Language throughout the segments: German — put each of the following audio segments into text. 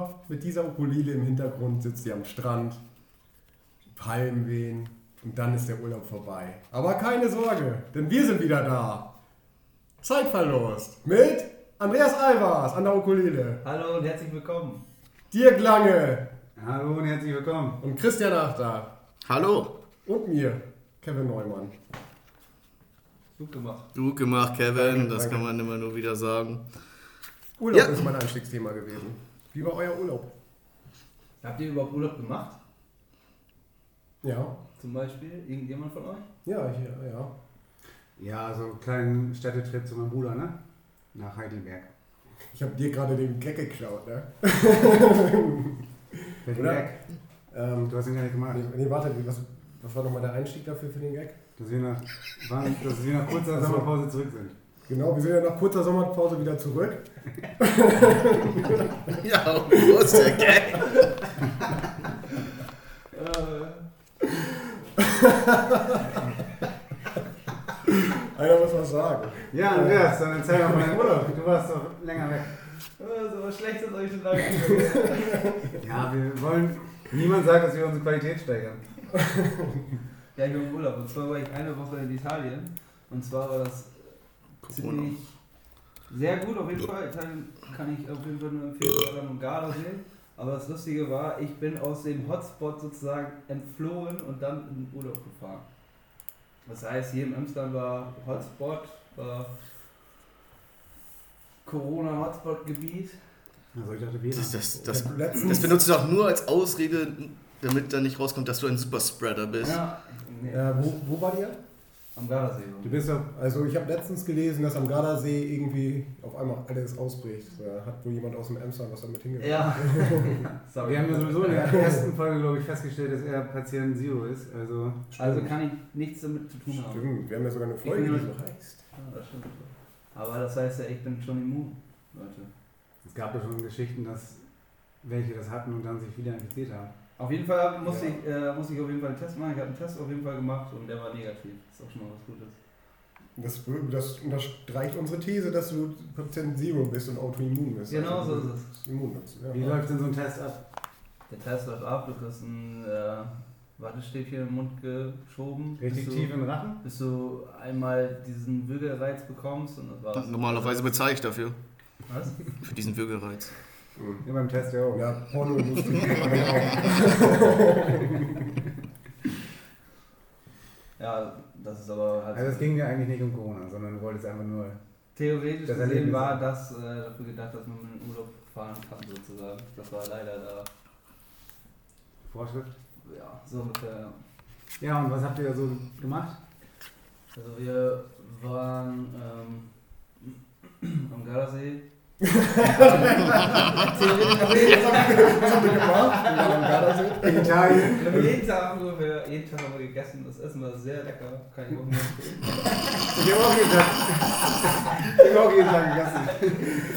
vor, mit dieser Ukulele im Hintergrund sitzt ihr am Strand, Palmen wehen und dann ist der Urlaub vorbei. Aber keine Sorge, denn wir sind wieder da. Zeitverlust mit Andreas Albers an der Ukulele, Hallo und herzlich willkommen. Dirk Lange Hallo und herzlich willkommen. und Christian Achter Hallo. und mir, Kevin Neumann. Gut gemacht. Gut gemacht, Kevin. Danke, das danke. kann man immer nur wieder sagen. Urlaub Ja. ist mein Einstiegsthema gewesen. Wie war euer Urlaub? Habt ihr überhaupt Urlaub gemacht? Ja, Zum Beispiel? Irgendjemand von euch? ja, hier, ja. Ja, so einen kleinen Städtetrip zu meinem Bruder, ne? Nach Heidelberg. Ich habe dir gerade den Gag geklaut, ne? Welchen Oder? Gag? Ähm, Du hast ihn gar nicht gemacht. nee, nee, warte, was, was war nochmal der Einstieg dafür für den Gag? Dass wir nach, waren, dass wir nach kurzer. Sommerpause zurück sind. Genau, wir sind ja nach kurzer Sommerpause wieder zurück. Ja, wo ist der Gag? Einer muss was sagen. Ja, Andreas, dann erzähl doch mal Urlaub. Du warst doch länger weg. so was Schlechtes euch schon lange Ja, wir wollen. Niemand sagt, dass wir unsere Qualität steigern. Ja, ich war im Urlaub. Und zwar war ich eine Woche in Italien. Und zwar war das Corona. sehr gut auf jeden Fall. Italien kann ich auf jeden Fall nur empfehlen, vor allem am Gardasee. Aber das Lustige war, ich bin aus dem Hotspot sozusagen entflohen und dann in den Urlaub gefahren. Das heißt, hier in Amsterdam war Hotspot, war Corona-Hotspot-Gebiet. Also ich dachte, wir. Das, das, Ich das, das benutzt du auch nur als Ausrede, damit da nicht rauskommt, dass du ein Superspreader bist. Ja, nee, äh, wo, wo war ihr? Am Gardasee. Du bist doch. Also ich habe letztens gelesen, dass am Gardasee irgendwie auf einmal alles ausbricht. Da hat wohl jemand aus dem Emsland was damit hingebracht. Ja. Wir haben ja sowieso in der ersten Folge, glaube ich, festgestellt, dass er Patient Zero ist. Also. Also kann ich nichts damit zu tun haben. Stimmt, wir haben ja sogar eine Folge, die so heißt. Ja, das stimmt. Aber das heißt ja, ich bin schon immun, Leute. Es gab ja schon Geschichten, dass welche das hatten und dann sich wieder infiziert haben. Auf jeden Fall musste, Ja. ich, äh, musste ich auf jeden Fall einen Test machen. Ich habe einen Test auf jeden Fall gemacht und der war negativ. Das ist auch schon mal was Gutes. Das, das unterstreicht unsere These, dass du Patient Zero bist und autoimmun bist. Genau Also, so ist bist Immun bist. Ja. Wie läuft denn so ein Test ab? Der Test läuft ab, du kriegst ein äh, Wattestäbchen im Mund geschoben. Richtig bis tief du, in den Rachen? bis du einmal diesen Würgereiz bekommst und das war's. Normalerweise bezahle ich dafür, Was? für diesen Würgereiz. Mhm. Ja, beim Test ja auch. Ja, Pornoindustrie. genau. Ja, das ist aber halt. Also es ging ja eigentlich nicht um Corona, sondern du wolltest einfach nur. Theoretisch Das gesehen Erlebnis. war das äh, dafür gedacht, dass man in den Urlaub fahren kann, sozusagen. Das war leider da. Vorschrift. Ja, so ungefähr. ja. Ja, und was habt ihr so gemacht? Also wir waren ähm, am Gardasee. Was haben wir gemacht? Wir waren am Gardasee. In Italien. wir haben jeden Tag jeden Tag haben wir gegessen. Das Essen war sehr lecker, kann ich auch nur empfehlen. Ich habe auch jeden Tag. Ich habe auch jeden Tag gegessen.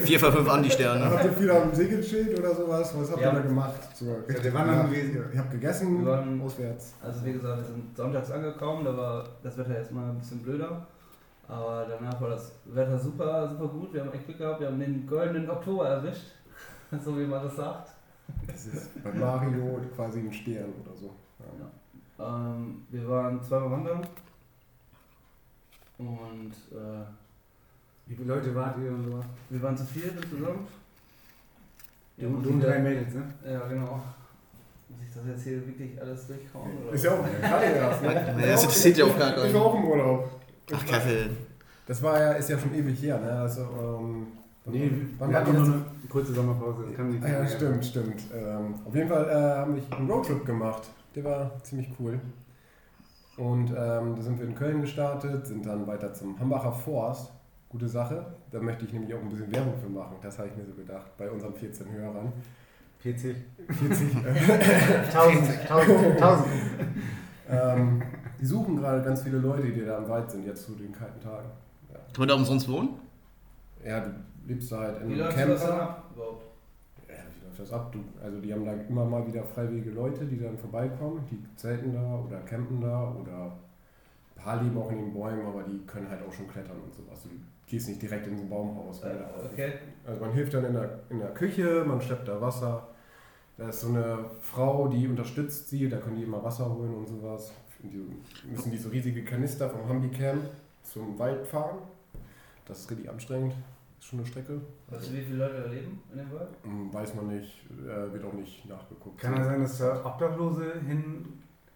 4 von 5 Andi-Sterne. Habt ihr viel am See gechillt oder sowas? Was habt Ja. ihr da gemacht? Ja, wir wandern gewesen. Ihr habt gegessen, Wir waren- auswärts. Also wie gesagt, wir sind sonntags angekommen, da war das Wetter erstmal ein bisschen blöder. Aber danach war das Wetter super, super gut. Wir haben echt Glück gehabt, wir haben den goldenen Oktober erwischt. So wie man das sagt. Das ist bei Mario quasi ein Stern oder so. Ja. Ähm, wir waren zweimal wandern. Und äh, Wie viele Leute wart ihr und so? wir waren zu viert insgesamt. Du, du und drei Mädels, ne? Ja, genau. Muss ich das jetzt hier wirklich alles durchkauen? Oder? Ist ja auch gerade erst. Ne? Das interessiert ja auch gar Ich war auch im Urlaub. Ach, Kevin. Das war ja, ist ja schon ewig her, ne? Also, ähm, Nee, wann wir hatten nur eine kurze Sommerpause. Das kann nicht Ah ja, stimmt, stimmt. Ähm, auf jeden Fall äh, haben wir einen Roadtrip gemacht. Der war ziemlich cool. Und ähm, da sind wir in Köln gestartet, sind dann weiter zum Hambacher Forst. Gute Sache. Da möchte ich nämlich auch ein bisschen Werbung für machen. Das habe ich mir so gedacht, bei unseren 14 Hörern. 40. 40. Äh, 1000. 1000. 1000. die suchen gerade ganz viele Leute, die da im Wald sind, jetzt zu den kalten Tagen. Ja, Kann man da umsonst wohnen? ja du lebst da halt in Wie einem läuft das dann Camper. ab überhaupt? Ja, wie läuft das ab? Du, also die haben da immer mal wieder freiwillige Leute, die dann vorbeikommen, die zelten da oder campen da oder paar leben auch in den Bäumen, aber die können halt auch schon klettern und sowas. Du gehst nicht direkt in so ein Baumhaus. da- Okay. Also man hilft dann in der, in der Küche, man schleppt da Wasser. Da ist so eine Frau, die unterstützt sie, da können die immer Wasser holen und sowas. Die müssen diese riesige Kanister vom Humvee Camp zum Wald fahren. Das ist richtig anstrengend. Ist schon eine Strecke. Weißt du, wie viele Leute da leben in dem Wald? Hm, Weiß man nicht, äh, wird auch nicht nachgeguckt. Kann es sein, dass da Obdachlose hin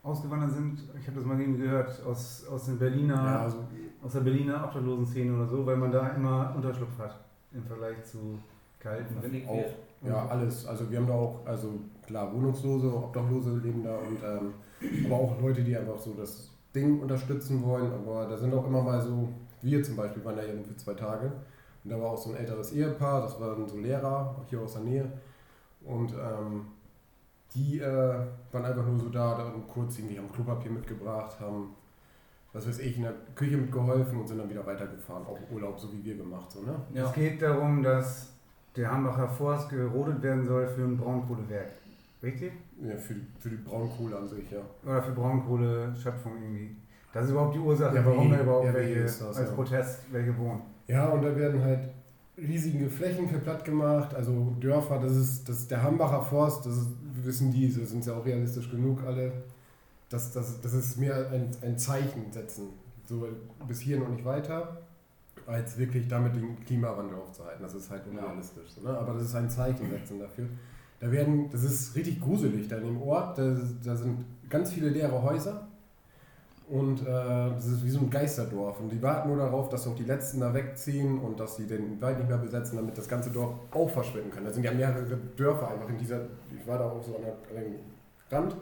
ausgewandert sind? Ich habe das mal irgendwie gehört aus, aus, den Berliner, Ja, also, aus der Berliner Obdachlosen-Szene oder so, weil man da immer Unterschlupf hat im Vergleich zu kalten auch, ja, alles. Also wir haben da auch, also klar, Wohnungslose, Obdachlose leben da und ähm, aber auch Leute, die einfach so das Ding unterstützen wollen. Aber da sind auch immer mal so, wir zum Beispiel waren da irgendwie zwei Tage. Und da war auch so ein älteres Ehepaar, das waren so Lehrer, auch hier aus der Nähe. Und ähm, die äh, waren einfach nur so da, da kurz irgendwie haben Klopapier mitgebracht, haben, was weiß ich, in der Küche mitgeholfen und sind dann wieder weitergefahren. Auch Urlaub, so wie wir gemacht, so, ne? Es geht darum, dass der Hambacher Forst gerodet werden soll für ein Braunkohlewerk. Richtig? Ja, für, die- für die Braunkohle an sich, ja. Oder für Braunkohle-Schöpfung irgendwie. Das ist überhaupt die Ursache, Ja, warum da überhaupt ja, welche ist das, als ja. Protest welche wohnen. Ja, und da werden halt riesige Flächen für platt gemacht, also Dörfer, das ist, das ist der Hambacher Forst, das ist, wissen die, so sind ja auch realistisch genug alle. Das, das, das ist mehr ein, ein Zeichen setzen, so bis hier noch nicht weiter, als wirklich damit den Klimawandel aufzuhalten. Das ist halt unrealistisch. So, ne? Aber das ist ein Zeichen setzen dafür. Da werden, das ist richtig gruselig da in dem Ort, da, da sind ganz viele leere Häuser. Und äh, das ist wie so ein Geisterdorf. Und die warten nur darauf, dass auch die Letzten da wegziehen und dass sie den Wald nicht mehr besetzen, damit das ganze Dorf auch verschwinden kann. Da sind ja mehrere Dörfer einfach in dieser. Ich war da auch so an der, an dem Rand,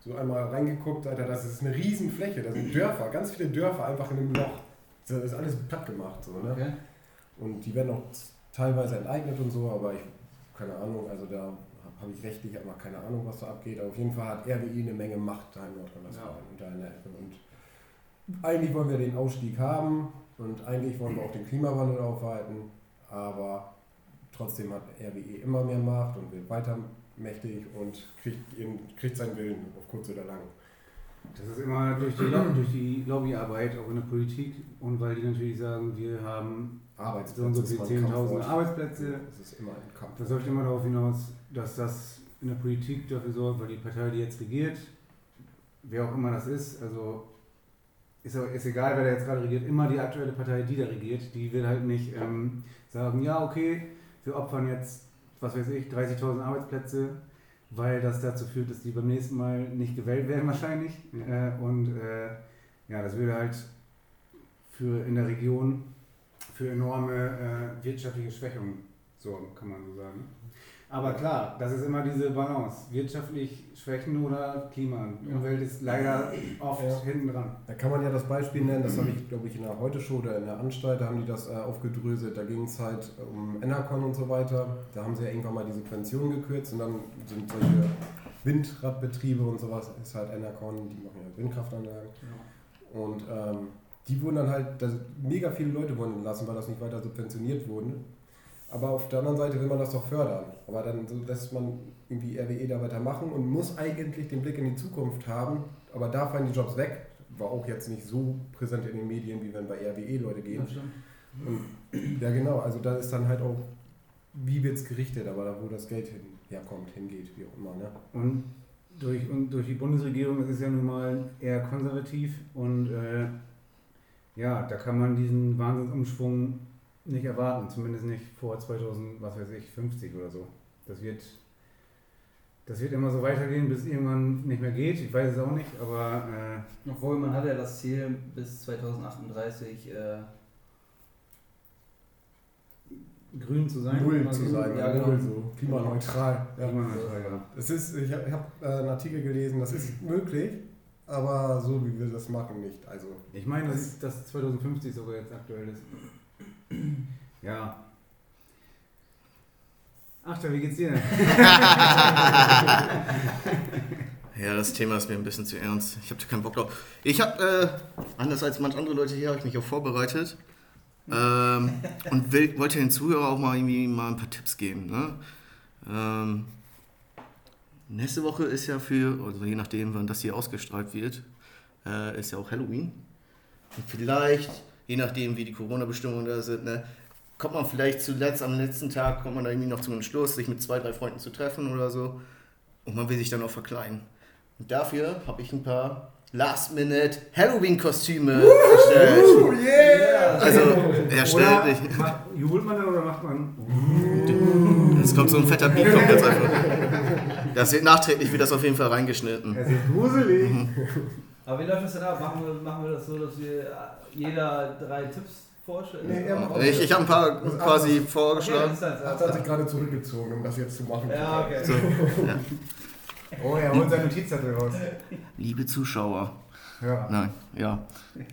so einmal reingeguckt, Alter, das ist eine Riesenfläche. Da sind Dörfer, ganz viele Dörfer einfach in einem Loch. Das ist alles platt gemacht. So, ne? Okay. Und die werden auch teilweise enteignet und so, aber ich, keine Ahnung, also da habe ich rechtlich aber keine Ahnung, was da abgeht. Aber auf jeden Fall hat RWE eine Menge Macht da in Nordrhein-Westfalen und da in der Ecke. Und eigentlich wollen wir den Ausstieg haben und eigentlich wollen wir auch den Klimawandel aufhalten, aber trotzdem hat RWE immer mehr Macht und wird weiter mächtig und kriegt, ihren, kriegt seinen Willen auf kurz oder lang. Das ist immer durch die, durch die Lobbyarbeit auch in der Politik und weil die natürlich sagen, wir haben und so ist viele mal ein 10.000 Kampfwort. Arbeitsplätze. Das ist immer ein Kampf. Das läuft immer darauf hinaus, dass das in der Politik dafür sorgt, weil die Partei, die jetzt regiert, wer auch immer das ist, also ist, auch- ist egal, wer da jetzt gerade regiert, immer die aktuelle Partei, die da regiert, die will halt nicht ähm, sagen, ja, okay, wir opfern jetzt, was weiß ich, 30.000 Arbeitsplätze, weil das dazu führt, dass die beim nächsten Mal nicht gewählt werden wahrscheinlich. Äh, und äh, ja, das würde halt für in der Region für enorme äh, wirtschaftliche Schwächungen sorgen, kann man so sagen. Aber klar, das ist immer diese Balance. Wirtschaftlich schwächen oder Klima. Die Umwelt ist leider oft Ja. hinten dran. Da kann man ja das Beispiel nennen, das habe ich, glaube ich, in der Heute-Show oder in der Anstalt, da haben die das äh, aufgedröselt. Da ging es halt um Enercon und so weiter. Da haben sie ja irgendwann mal die Subventionen gekürzt und dann sind solche Windradbetriebe und sowas, ist halt Enercon, die machen ja Windkraftanlagen. Und ähm, die wurden dann halt, mega viele Leute wurden entlassen, weil das nicht weiter subventioniert wurde. Aber auf der anderen Seite will man das doch fördern. Aber dann so lässt man irgendwie RWE da weitermachen und muss eigentlich den Blick in die Zukunft haben. Aber da fallen die Jobs weg. War auch jetzt nicht so präsent in den Medien, wie wenn bei RWE Leute gehen. Ja, stimmt. Und, ja, genau. Also da ist dann halt auch, wie wird es gerichtet, aber da, wo das Geld hin, herkommt, hingeht, wie auch immer. Ne? Und durch, und durch die Bundesregierung ist es ja nun mal eher konservativ und äh, ja, da kann man diesen Wahnsinnsumschwung nicht erwarten, zumindest nicht vor 2000, was weiß ich, 50 oder so. Das wird, das wird immer so weitergehen, bis irgendwann nicht mehr geht. Ich weiß es auch nicht, aber äh, Obwohl man hat ja das Ziel bis 2038 äh, grün zu sein. Null oder zu sein, Ja, null, genau. so klimaneutral. Ja. Klimaneutral, ja. Das ist, ich habe hab, äh, einen Artikel gelesen, das ist möglich, aber so wie wir das machen nicht. Also Ich meine, dass, dass 2050 sogar jetzt aktuell ist. Ja. Ach, da, wie geht's dir denn? Ja, das Thema ist mir ein bisschen zu ernst. Ich habe da keinen Bock drauf. Ich habe, äh, anders als manche andere Leute hier, habe ich mich auch vorbereitet. Ähm, und will, wollte den Zuhörern auch mal irgendwie mal ein paar Tipps geben. Ne? Ähm, nächste Woche ist ja für, also je nachdem, wann das hier ausgestrahlt wird, äh, ist ja auch Halloween. Und vielleicht, je nachdem wie die Corona-Bestimmungen da sind, ne, kommt man vielleicht zuletzt am letzten Tag, kommt man da irgendwie noch zum Entschluss, sich mit zwei, drei Freunden zu treffen oder so. Und man will sich dann auch verkleiden. Und dafür habe ich ein paar Last-Minute Halloween-Kostüme erstellt. Uh, yeah! Also, Oder erstellt nicht. macht, jubelt man dann oder macht man? Jetzt kommt so ein fetter Beat, kommt jetzt einfach. Das wird nachträglich, wird das auf jeden Fall reingeschnitten. Es ist gruselig. Aber wie läuft das denn ab? Machen wir, machen wir das so, dass wir jeder drei Tipps vorstellen? Nee, er macht- Ich, ich habe ein paar quasi Okay, vorgeschlagen. halt- Er hat sich gerade zurückgezogen, um das jetzt zu machen. Ja, okay. So, Oh, er holt seine Notizzettel raus. liebe Zuschauer. Ja. Nein, ja.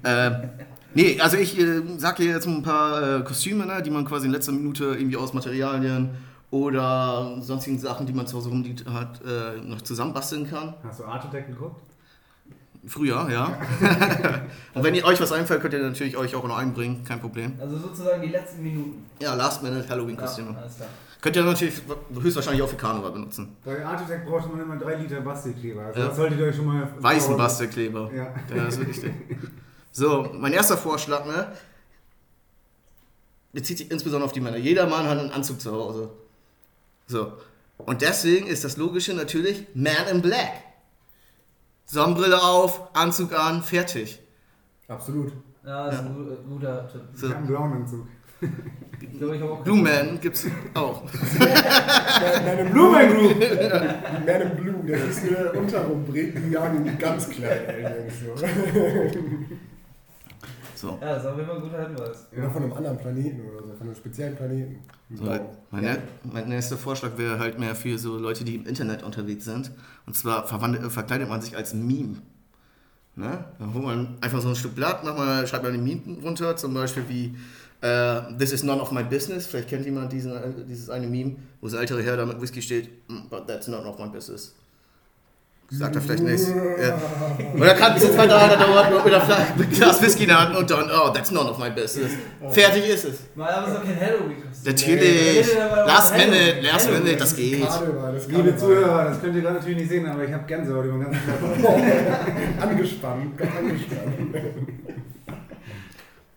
Ähm, nee, also ich äh, sag dir jetzt ein paar äh, Kostüme, ne, die man quasi in letzter Minute irgendwie aus Materialien oder sonstigen Sachen, die man zu Hause rumliegt hat, äh, noch zusammenbasteln kann. Hast du Art Attack geguckt? Früher, ja. Und wenn ihr euch was einfällt, könnt ihr natürlich euch auch noch einbringen, kein Problem. Also sozusagen die letzten Minuten. Ja, Last Minute Halloween-Kostüme. Ja, alles klar. Könnt ihr natürlich höchstwahrscheinlich auch für Karneval benutzen. Bei Attack braucht man immer 3 Liter Bastelkleber. Also Ja. das solltet ihr euch schon mal... Weißen Bastelkleber. Ja. Ja, das ist wichtig. So, mein erster Vorschlag, ne? Bezieht sich insbesondere auf die Männer. Jeder Mann hat einen Anzug zu Hause. So. Und deswegen ist das Logische natürlich Man in Black. Sonnenbrille auf, Anzug an, fertig. Absolut. Ja, das ist ein gu- guter Tipp. Ich So. habe einen blauen Anzug. Ich glaube, ich habe auch Blue Man gibt's auch. Man in Blue, Man Group. Man in Blue, der ist eine Unterrubrik, die jagen ganz klein. So. So. Ja, das ist auf jeden Fall ein guter Hinweis. Oder von einem anderen Planeten oder so, von einem speziellen Planeten. So, mein, ne- mein nächster Vorschlag wäre halt mehr für so Leute, die im Internet unterwegs sind. Und zwar äh, verkleidet man sich als Meme. Ne? Dann holt man einfach so ein Stück Blatt, macht man, schreibt man ein Meme runter, zum Beispiel wie äh, This is none of my business. Vielleicht kennt jemand diesen, äh, dieses eine Meme, wo das ältere Herr da mit Whisky steht, "Mm, but that's none of my business. Sagt er vielleicht nichts. Ja. Und dann kann so zwei, drei da dauert mit, einem Glas Whisky in der Hand und dann, oh, that's none of my business. Fertig ist es. Mal aber so kein Halloween-Kostüm. Natürlich. Last Halloween. Minute, last Halloween. minute, das geht. Karneval, das Liebe. Zuhörer, das könnt ihr gerade natürlich nicht sehen, aber ich habe Gänsehaut über den ganzen Körper. Angespannt, ganz angespannt.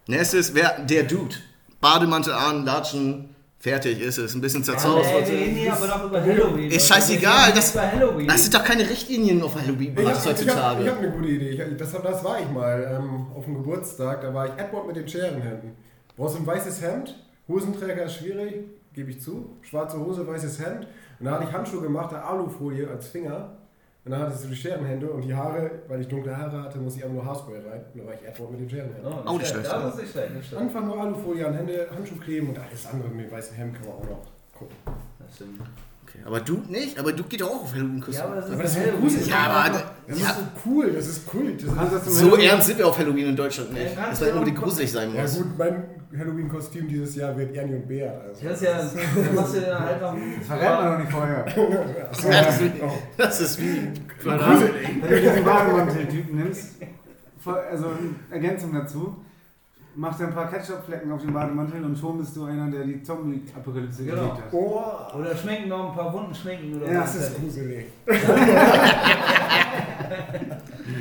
Nächstes wäre der Dude. Bademantel an, Latschen, fertig ist es. Ein bisschen zerzaust. Ja, nee, hier aber doch über Halloween. Ist scheißegal, das- über Halloween. Das sind doch keine Richtlinien auf Halloween Ich habe heutzutage. ich hab, ich hab eine gute Idee. Ich, das, das war ich mal ähm, auf dem Geburtstag. Da war ich Edward mit den Scherenhänden. Brauchst du ein weißes Hemd? Hosenträger ist schwierig, gebe ich zu. Schwarze Hose, weißes Hemd. Und da hatte ich Handschuhe gemacht, da Alufolie als Finger. Und dann hattest du die Scherenhände und die Haare, weil ich dunkle Haare hatte, muss ich einfach nur Haarspray rein. Und da war ich Edward mit den Scherenhänden. Oh, Auch nicht schlecht, Ja, das ist nicht schlecht, nicht schlecht. Einfach nur Alufolie an Hände, Handschuh kleben und alles andere mit dem weißen Hemd kann man auch noch gucken. Das stimmt. Okay, aber Dude nicht? Aber Dude geht doch auch auf Halloween-Kostüm. Ja, aber das ist, Aber das ist gruselig. Ja, aber Das ja, ist so cool, das ist Kult. Das Du ist, das so ernst sind wir auf Halloween in Deutschland nicht. Ja, du man auch unbedingt gucken. gruselig sein ja muss. gut, mein Halloween-Kostüm dieses Jahr wird Ernie und Bär. Also. Das ist ja, dann machst du dann halt noch Das verrät man doch nicht vorher. Ja, das, ist, das ist wie. Wenn du diesen Bademantel-Typen nimmst, also Ergänzung dazu, mach dir ein paar Ketchup-Flecken auf den Bademantel und schon bist du einer, der die Zombie-Apokalypse Genau. gelegt hat. Oh, Oder schminken noch ein paar Wunden schminken oder Ja, was. das ist gruselig.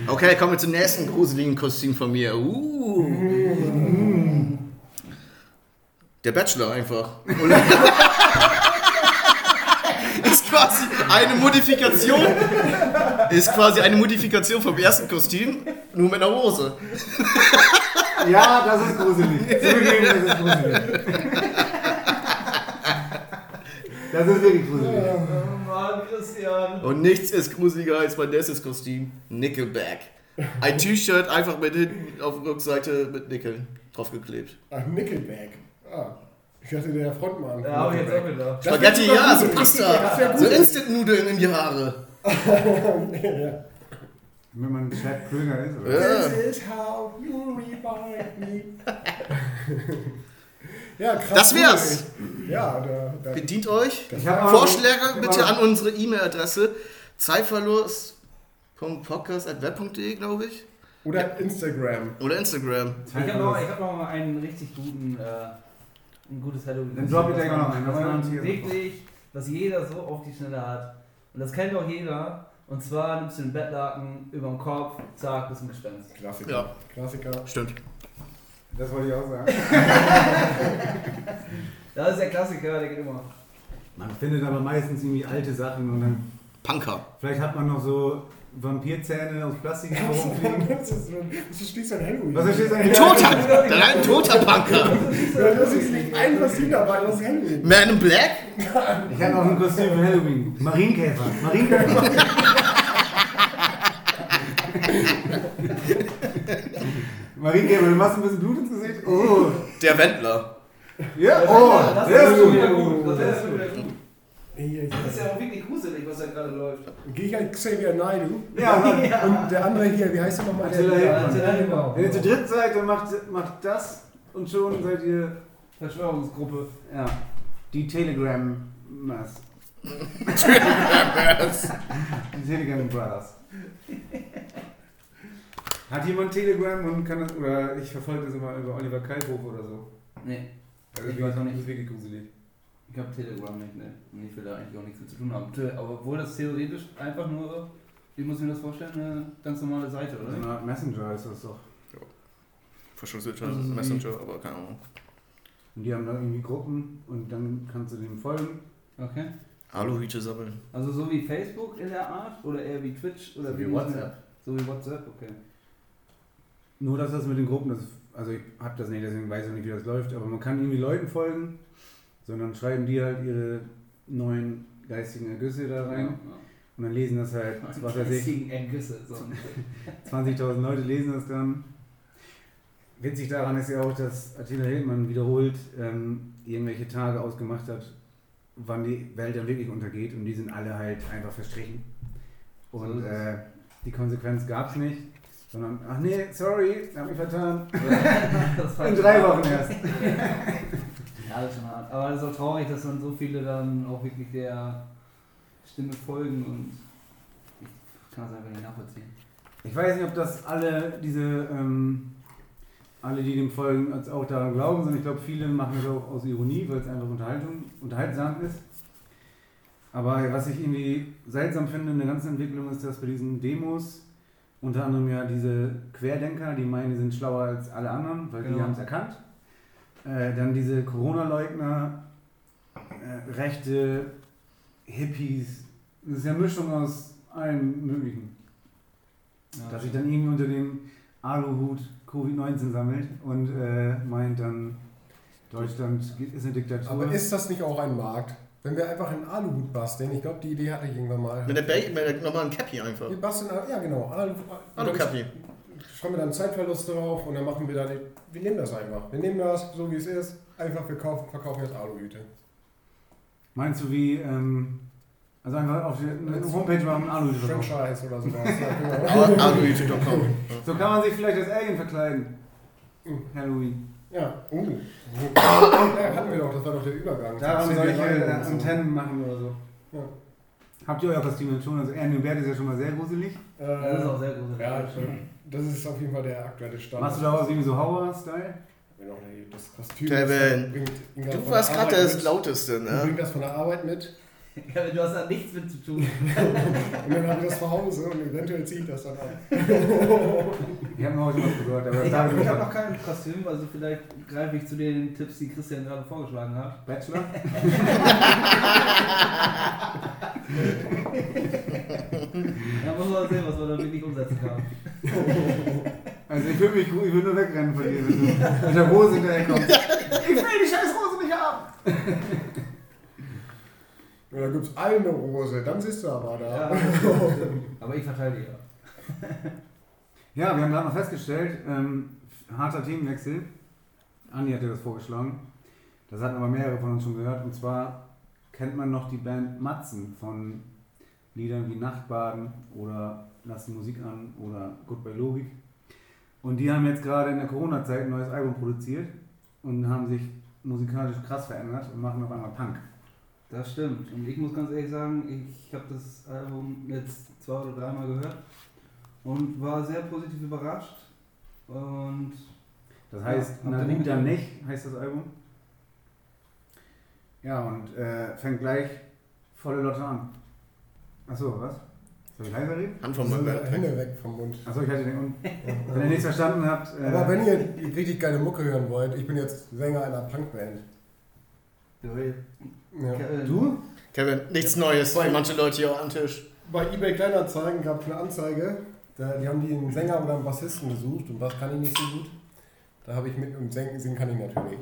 Okay, kommen wir zum nächsten gruseligen Kostüm von mir. Uh. Der Bachelor einfach. Ist quasi eine Modifikation. Ist quasi eine Modifikation vom ersten Kostüm, nur mit einer Hose. Ja, das ist gruselig. Zugegeben, das ist gruselig. Das ist wirklich gruselig. Oh Mann, Christian. Und nichts ist gruseliger als mein nächstes Kostüm. Nickelback. Ein T-Shirt einfach mit hinten auf der Rückseite mit Nickel draufgeklebt. Ach, Nickelback. Ah, ich dachte der Frontmann. Ja, ich jetzt auch. Das Spaghetti, ja, so. Pasta. So. Instant-Nudeln in die Haare. Wenn man Chad Kröger ist, oder? Ja. This is how you revive me. ja, krass. Das wär's. Ja, da, da, Bedient euch. Vorschläge bitte an unsere E-Mail-Adresse zeitverlust.podcast.web.de, glaube ich. oder Instagram. Oder Instagram. Ich habe noch, hab noch mal einen richtig guten, äh, ein gutes Halloween. Dann drop ich gleich auch noch einen, man dann hier wirklich, was jeder so auf die Schnelle hat. Und das kennt auch jeder. Und zwar nimmst du den Bettlaken über dem Kopf, zack, bist ein Gespenst. Klassiker. Ja. Klassiker. Stimmt. Das wollte ich auch sagen. Das ist der Klassiker, der geht immer. Man findet aber meistens irgendwie alte Sachen und dann Punker. vielleicht hat man noch so Vampirzähne aus Plastik die rumfliegen. Das ist so ein- das schließt ein Halloween. Was verstehst du Ein toter! Dann ein toter Punker! Ja, das ist nicht ein Kostüm dabei, das ist Halloween. Man in Black? Ich habe noch ein Kostüm für Halloween. Marienkäfer. Marienkäfer. Marienkäfer, du machst ein bisschen Blut ins Gesicht. Oh. Der Wendler. Ja, oh, das der ist gut. wieder gut. Das ist gut. Das ist ja auch wirklich gruselig, was da gerade läuft. Gehe ich halt Xavier Naidu. Ja, Mann. Und der andere hier, wie heißt der nochmal? Attila Der, Hildmann. genau. Wenn ihr zu dritt seid, dann macht, macht das und schon seid ihr Verschwörungsgruppe. ja, die Telegram-Mass. die Telegram Brothers. Hat jemand Telegram und kann das, oder ich verfolge das immer über Oliver Kalkofe oder so. Nee, Also Ich weiß auch nicht. Das ist wirklich gruselig. ich habe Telegram nicht, ne. Und ich will da eigentlich auch nichts mit zu tun haben. Aber obwohl das theoretisch einfach nur, wie muss ich mir das vorstellen, eine ganz normale Seite, So oder? eine Art Messenger ist das doch. Verschlüsselter Also so wie- Messenger, aber keine Ahnung. Und die haben da irgendwie Gruppen und dann kannst du dem folgen. Okay. Aluhüte sammeln. Also so wie Facebook in der Art oder eher wie Twitch oder So wie mir- WhatsApp. So wie WhatsApp, okay. Nur dass das mit den Gruppen, das, also ich habe das nicht, deswegen weiß ich nicht, wie das läuft, aber man kann irgendwie Leuten folgen, sondern schreiben die halt ihre neuen geistigen Ergüsse da rein und dann lesen das halt, was weiß ich, Geistigen Ergüsse. So. 20.000 Leute lesen das dann. Witzig daran ist ja auch, dass Attila Hildmann wiederholt ähm, irgendwelche Tage ausgemacht hat, wann die Welt dann wirklich untergeht und die sind alle halt einfach verstrichen. So Und es. äh, die Konsequenz gab es nicht, sondern, ach nee, sorry, hab mich vertan. das In ich drei. Wochen erst. Ja, das ist schon hart. Aber es ist auch traurig, dass dann so viele dann auch wirklich der Stimme folgen und ich kann das einfach nicht nachvollziehen. Ich weiß nicht, ob das alle diese, ähm, alle, die dem folgen, als auch daran glauben, sondern ich glaube, viele machen es auch aus Ironie, weil es einfach Unterhaltung, unterhaltsam ist. Aber was ich irgendwie seltsam finde in der ganzen Entwicklung ist, dass bei diesen Demos unter anderem ja diese Querdenker, die meinen, die sind schlauer als alle anderen, weil die Genau. haben es erkannt. Äh, dann diese Corona-Leugner, äh, Rechte, Hippies. Das ist ja eine Mischung aus allem Möglichen Ja, dass sich dann irgendwie unter dem Aluhut Covid-19 sammelt und äh, meint dann, Deutschland ist eine Diktatur. aber ist das nicht auch ein Markt? Wenn wir einfach einen Aluhut basteln, ich glaube, die Idee hatte ich irgendwann mal. Mit der, ba mit der normalen Cappy einfach. Wir basteln, ja genau, Alu, Alu-Cappy. Schreiben wir dann Zeitverlust drauf und dann machen wir dann, wir nehmen das einfach. Wir nehmen das, so wie es ist, einfach wir kaufen, verkaufen jetzt Aluhüte. Meinst du wie, ähm, also einfach auf der Homepage machen Aluhut verkaufen? Franchise oder sowas. ja, genau. Aluhüte.com. So kann man sich vielleicht als Alien verkleiden. Mhm. Halloween. Ja, uh. ja, hatten wir doch, das war doch der Übergang. Daran Das solche sind die Leute äh, und so. Antennen machen oder so. Ja. Habt ihr euer Kostüm jetzt schon? Also Ernie und Bert ist ja schon mal sehr gruselig. Äh, Das ist auch sehr gruselig. Ja, das ist auf jeden Fall der aktuelle Stand. Machst du daraus irgendwie so auch nicht das Kostüm Kevin, das bringt Inga Du warst gerade das. Lauteste, Du ne? bringst das von der Arbeit mit du hast da nichts mit zu tun. und dann habe ich das zu Hause und eventuell ziehe ich das dann an. Ich habe noch heute was gehört, aber Ich habe hab noch kein Kostüm, also vielleicht greife ich zu den Tipps, die Christian gerade vorgeschlagen hat. Bachelor? Da muss man sehen, was man da wirklich umsetzen kann. Also ich würde mich gut, ich würde nur wegrennen von dir, wenn du mit der Hose hinterher kommst. Ich will die scheiß Hose nicht haben! Und dann gibt es eine Rose, dann siehst du aber Ja, da. aber ich verteidige. Ja, wir haben gerade noch festgestellt, ähm, harter Themenwechsel. Andi hatte das vorgeschlagen. Das hatten aber mehrere von uns schon gehört. Und zwar kennt man noch die Band Matzen von Liedern wie Nachtbaden oder Lass die Musik an oder Goodbye Logik. Und die haben jetzt gerade in der Corona-Zeit ein neues Album produziert und haben sich musikalisch krass verändert und machen auf einmal Punk. Das stimmt. Und ich muss ganz ehrlich sagen, ich habe das Album jetzt zwei oder dreimal gehört und war sehr positiv überrascht. Und Das heißt, Ja, Na habt ihr liebt nicht- dann nicht, heißt das Album. Ja, und äh, fängt gleich volle Lotte an. Achso, was? Soll ich leiser reden? Hand So, meinem Hände weg vom Mund. Achso, ich hatte den. Und wenn ihr nichts verstanden habt. Äh, Aber wenn ihr richtig geile Mucke hören wollt, ich bin jetzt Sänger einer Punkband. Ja. Äh, du? Kevin, nichts Neues für manche Leute hier am Tisch. Bei eBay Kleinanzeigen gab es eine Anzeige, da, die haben die einen Sänger oder einen Bassisten gesucht und was kann ich nicht so gut. Da habe ich mit und singen, singen kann ich natürlich.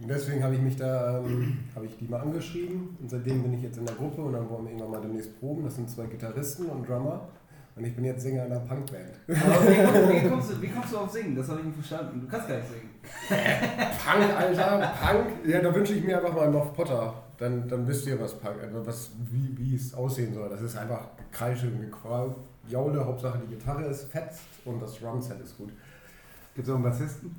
Und deswegen habe ich mich da, ähm, habe ich die mal angeschrieben und seitdem bin ich jetzt in der Gruppe und dann wollen wir irgendwann mal demnächst proben. Das sind zwei Gitarristen und Drummer und ich bin jetzt Sänger einer Punkband. Aber wie, wie, kommst du, wie kommst du auf Singen? Das habe ich nicht verstanden. Du kannst gar nicht singen. Punk, Alter, Punk. Ja, da wünsche ich mir einfach mal noch Potter. Dann, dann wisst ihr, was Punk, also was, wie, wie es aussehen soll. Das ist einfach Gekreische und Gequal. Jaule, Hauptsache die Gitarre ist fetzt und das Drumset ist gut. Gibt es auch einen Bassisten?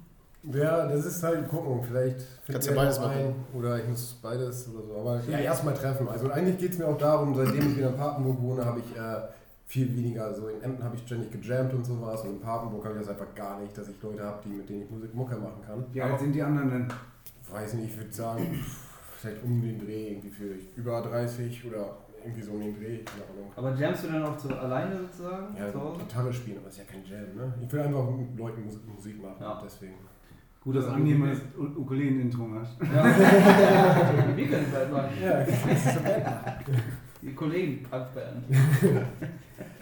Ja, das ist halt gucken. Vielleicht Kannst findet du ihr beides machen. Oder ich muss beides oder so. Aber ja, erstmal treffen. Also eigentlich geht es mir auch darum, seitdem ich wieder in Papenburg wohne, habe ich äh, viel weniger. So in Emden habe ich ständig gejammt und sowas. Und in Papenburg habe ich das einfach gar nicht, dass ich Leute habe, die, mit denen ich Musik Mucke machen kann. Wie alt sind die anderen denn? weiß nicht, ich würde sagen, vielleicht um den Dreh, irgendwie für über 30 oder irgendwie so um den Dreh, keine Ahnung. Aber jammst du dann auch so alleine sozusagen Ja, zu Hause? Gitarre spielen, aber das ist ja kein Jam, ne? Ich will einfach mit Leuten Musik, Musik machen, Ja. deswegen. Gut, dass Andi mal das Ukulelen-Intro macht. Ja. Wir können es halt machen. Ja, das ist okay. Die Kollegen Punkband.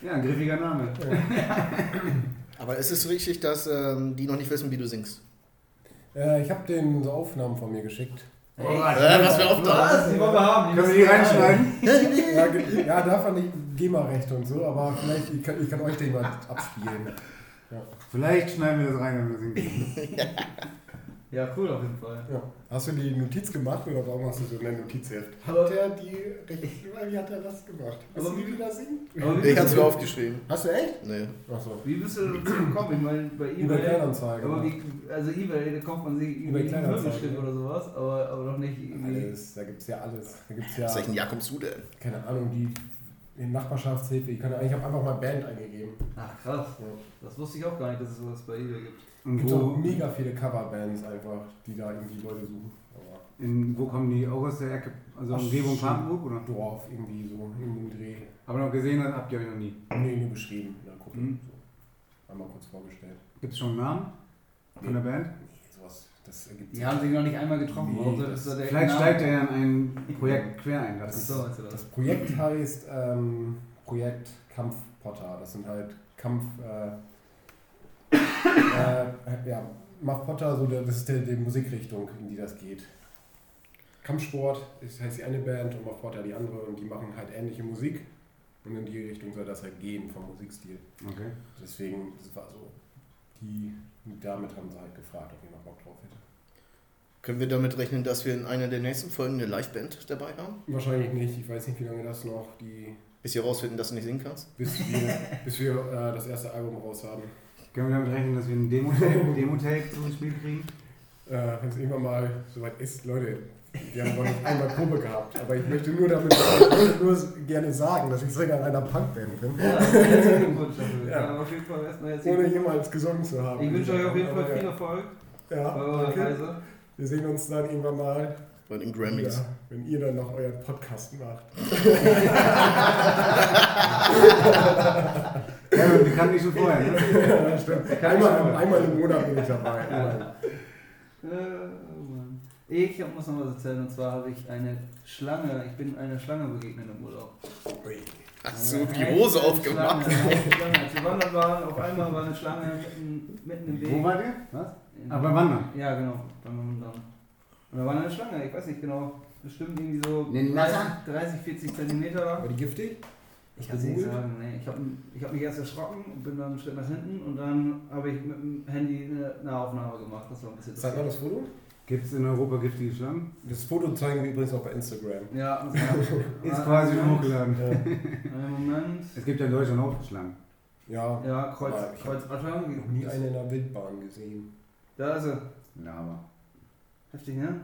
Ja, ein griffiger Name. Aber ist es richtig, dass ähm, die noch nicht wissen, wie du singst? äh, ich habe denen so Aufnahmen von mir geschickt. Äh, was für Aufnahmen? Was? Die wollen wir haben. Können wir die reinschneiden? Ja, ja davon nicht GEMA-Rechte und so, aber vielleicht, ich kann, ich kann euch den mal abspielen. Vielleicht schneiden wir das rein, wenn wir singen. Ja, cool auf jeden Fall. Ja. Hast du die Notiz gemacht oder warum hast du so eine Notizheft? Hat der die richtig, wie hat er das gemacht? Hast Aber du wie- wieder singen? Aber wie Ich hab's mir aufgeschrieben. Hast du echt? Nee. Achso. Wie bist du dazu gekommen? Ich meine, bei Über eBay. Kleinanzeigen. Aber wie, also eBay, da kauft man sich Möbelstück ja. oder sowas, aber, aber doch nicht irgendwie. Alles, da gibt es ja alles. Da gibt es ja, Was welchen Jahr kommst du denn? keine Ahnung, die in Nachbarschaftshilfe. Ich, kann, ich habe einfach mal Band eingegeben. Ach krass, Ja. das wusste ich auch gar nicht, dass es sowas bei eBay gibt. Und Es gibt auch wo, mega viele Coverbands einfach, die da irgendwie Leute suchen. Aber in, wo kommen die auch aus der Ecke? Also Ach, Umgebung. Papenburg, oder? Dorf irgendwie so in dem Dreh. Aber noch gesehen habt ihr euch noch nie. Nee, nur beschrieben in der Gruppe. Mhm. So. Einmal kurz vorgestellt. Gibt es schon einen Namen von der Band? Nee, sowas, das ergibt Die haben sich noch nicht einmal getroffen. Nee, soll das- das der Vielleicht Name- steigt er ja in ein Projekt quer ein. Das ist so, du das? Das Projekt heißt ähm, Projekt Kampfpotter. Das sind halt Kampf. Äh, äh, ja, Muff Potter, so der, das ist der, die Musikrichtung, in die das geht. Kampfsport ist, heißt die eine Band und Muff Potter die andere und die machen halt ähnliche Musik. Und in die Richtung soll das halt gehen vom Musikstil. Okay. Deswegen, das war so. Die, damit haben sie halt gefragt, ob noch Bock drauf hätte. Können wir damit rechnen, dass wir in einer der nächsten Folgen eine Liveband dabei haben? Wahrscheinlich nicht. Ich weiß nicht, wie lange das noch die. Bis wir rausfinden, dass du nicht singen kannst? Bis wir, bis wir äh, das erste Album raus haben. Können wir damit rechnen, dass wir ein Demo-Tape Demo zum Spiel kriegen? Äh, Wenn es irgendwann mal soweit ist, Leute, wir haben noch nicht einmal Probe gehabt, aber ich möchte nur damit nur gerne sagen, dass ich Sänger einer Punkband bin, Ja, Glückwunsch dafür. Ja. Auf jeden Fall erstmal ohne jemals gesungen zu haben. Ich wünsche euch auf jeden Fall viel ja. Erfolg bei Ja, eurer danke. Reise. Wir sehen uns dann irgendwann mal, Bei den Grammys. ja, wenn ihr dann noch euren Podcast macht. Ja, wir kannten dich schon vorher, ne? ja, stimmt. Einmal, einmal im Monat bin ich dabei. Äh, oh. Ich hab- muss noch was erzählen und zwar habe ich eine Schlange, ich bin einer Schlange begegnet im Urlaub. Ui. Hast du die Hose aufgemacht? Schlange, Schlange. Als wir wandern waren, auf einmal war eine Schlange mitten, mitten im Weg. Wo wart ihr? Was? In- Ah, beim Wandern. Ja, genau, beim Wandern. Und da war eine Schlange, ich weiß nicht genau, bestimmt irgendwie so Ne, 30, Nasser? 30 40 Zentimeter. War die giftig? Ich kann es nicht sagen, nee. Ich habe ich hab mich erst erschrocken und bin dann einen Schritt nach hinten und dann habe ich mit dem Handy eine, eine Aufnahme gemacht. Das war ein bisschen Zeig mal das Foto. Gibt es in Europa giftige Schlangen? Das Foto zeigen wir übrigens auch bei Instagram. Ja, also, Ist quasi schon hochgeladen. Ja. Einen Moment. Es gibt ja in Deutschland auch Schlangen. ja. Ja, Kreuz, ich hab Kreuzbratschang. Noch nie eine in der Wildbahn gesehen. Da ist er. Lava. Heftig, ne?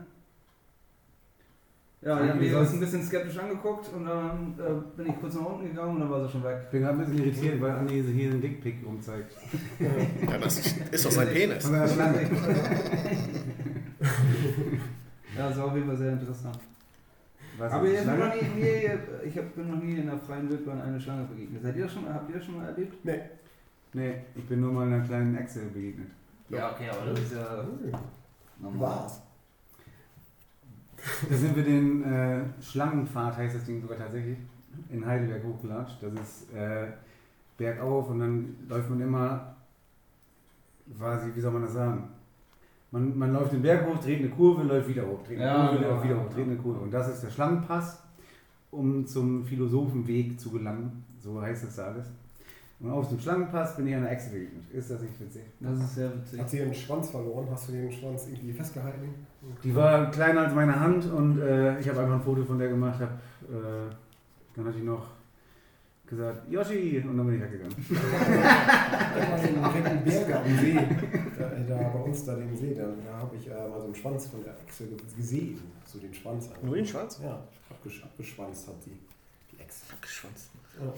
Ja, die Wie haben mich sonst- erst ein bisschen skeptisch angeguckt und dann äh, bin ich kurz nach unten gegangen und dann war sie schon weg. Ich bin gerade ein bisschen irritiert, weil Andi hier einen Dickpick rumzeigt. Ja, das ist doch sein Penis. Von der Schlange. Ja, das war auf jeden Fall sehr interessant. Was Aber Schlange? noch nie, mir, ich hab, bin noch nie in der freien Wildbahn eine Schlange begegnet. Seid ihr das schon, habt ihr das schon mal erlebt? Nee, ich bin nur mal einer kleinen Echse begegnet. Ja, okay, aber das ist ja normal. Was? Da sind wir den äh, Schlangenpfad, heißt das Ding sogar tatsächlich, in Heidelberg hochgelatscht. Das ist äh, bergauf und dann läuft man immer, quasi, wie soll man das sagen? Man, man läuft den Berg hoch, dreht eine Kurve, läuft wieder hoch, dreht eine Ja, Kurve, genau. läuft wieder hoch, dreht eine Kurve. Und das ist der Schlangenpass, um zum Philosophenweg zu gelangen. So heißt das da alles. Und auf dem Schlangenpass bin ich einer Echse begegnet. Ist das nicht witzig? Das ist sehr witzig. Hat sie ihren Schwanz verloren? Hast du den Schwanz irgendwie festgehalten? Die war kleiner als meine Hand und äh, ich habe einfach ein Foto von der gemacht. Hab, äh, dann hat die noch gesagt, Yoshi, und dann bin ich weggegangen. Ich den Berge am See, da, da bei uns da den See, da, da habe ich äh, mal so einen Schwanz von der Echse gesehen. So den Schwanz. einfach. Nur den Schwanz? Ja, abgesch abgeschwanzt hat sie. Die Echse. Abgeschwanzt. Ja.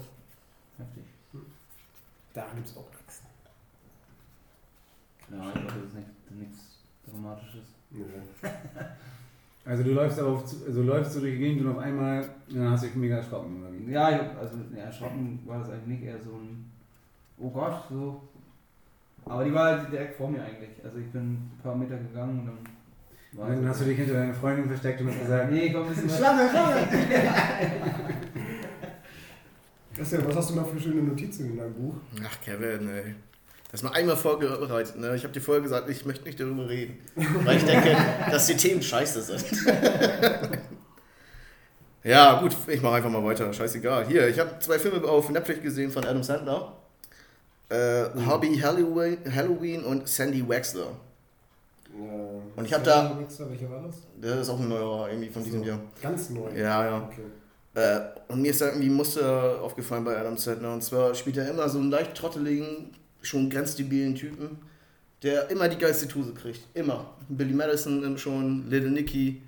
Heftig. Da gibt es auch Echsen. Ja, ich glaube, das ist nicht, nichts Dramatisches. Nö. Also du läufst auf, also läufst du durch die Gegend und auf einmal dann hast du dich mega erschrocken. Oder wie? Ja, hab, also ja, erschrocken war das eigentlich nicht, eher so ein Oh Gott, so. Aber die war halt direkt vor mir eigentlich. Also ich bin ein paar Meter gegangen und dann war Und dann hast du dich hinter deiner Freundin versteckt und hast gesagt, Nee, ich war ein bisschen Schlange, Schlange! Christian, was hast du noch für schöne Notizen in deinem Buch? Ach, Kevin, ey. Das ist mal einmal vorbereitet. Ne? Ich habe dir vorher gesagt, ich möchte nicht darüber reden. Weil ich denke, dass die Themen scheiße sind. ja, gut, ich mache einfach mal weiter. Scheißegal. Hier, ich habe zwei Filme auf Netflix gesehen von Adam Sandler. Äh, Hobby Halloween, Halloween und Sandy Wexler. Äh, Und ich hab da- Welcher war das? Das ist auch ein neuer irgendwie von diesem So, Jahr. Ganz neu. Ja, ja. Okay. Äh, und mir ist da irgendwie ein Muster aufgefallen bei Adam Sandler. Und zwar spielt er immer so einen leicht trotteligen, schon grenzdebilen Typen, der immer die geilste Tuse kriegt. Immer. Billy Madison schon, Little Nicky.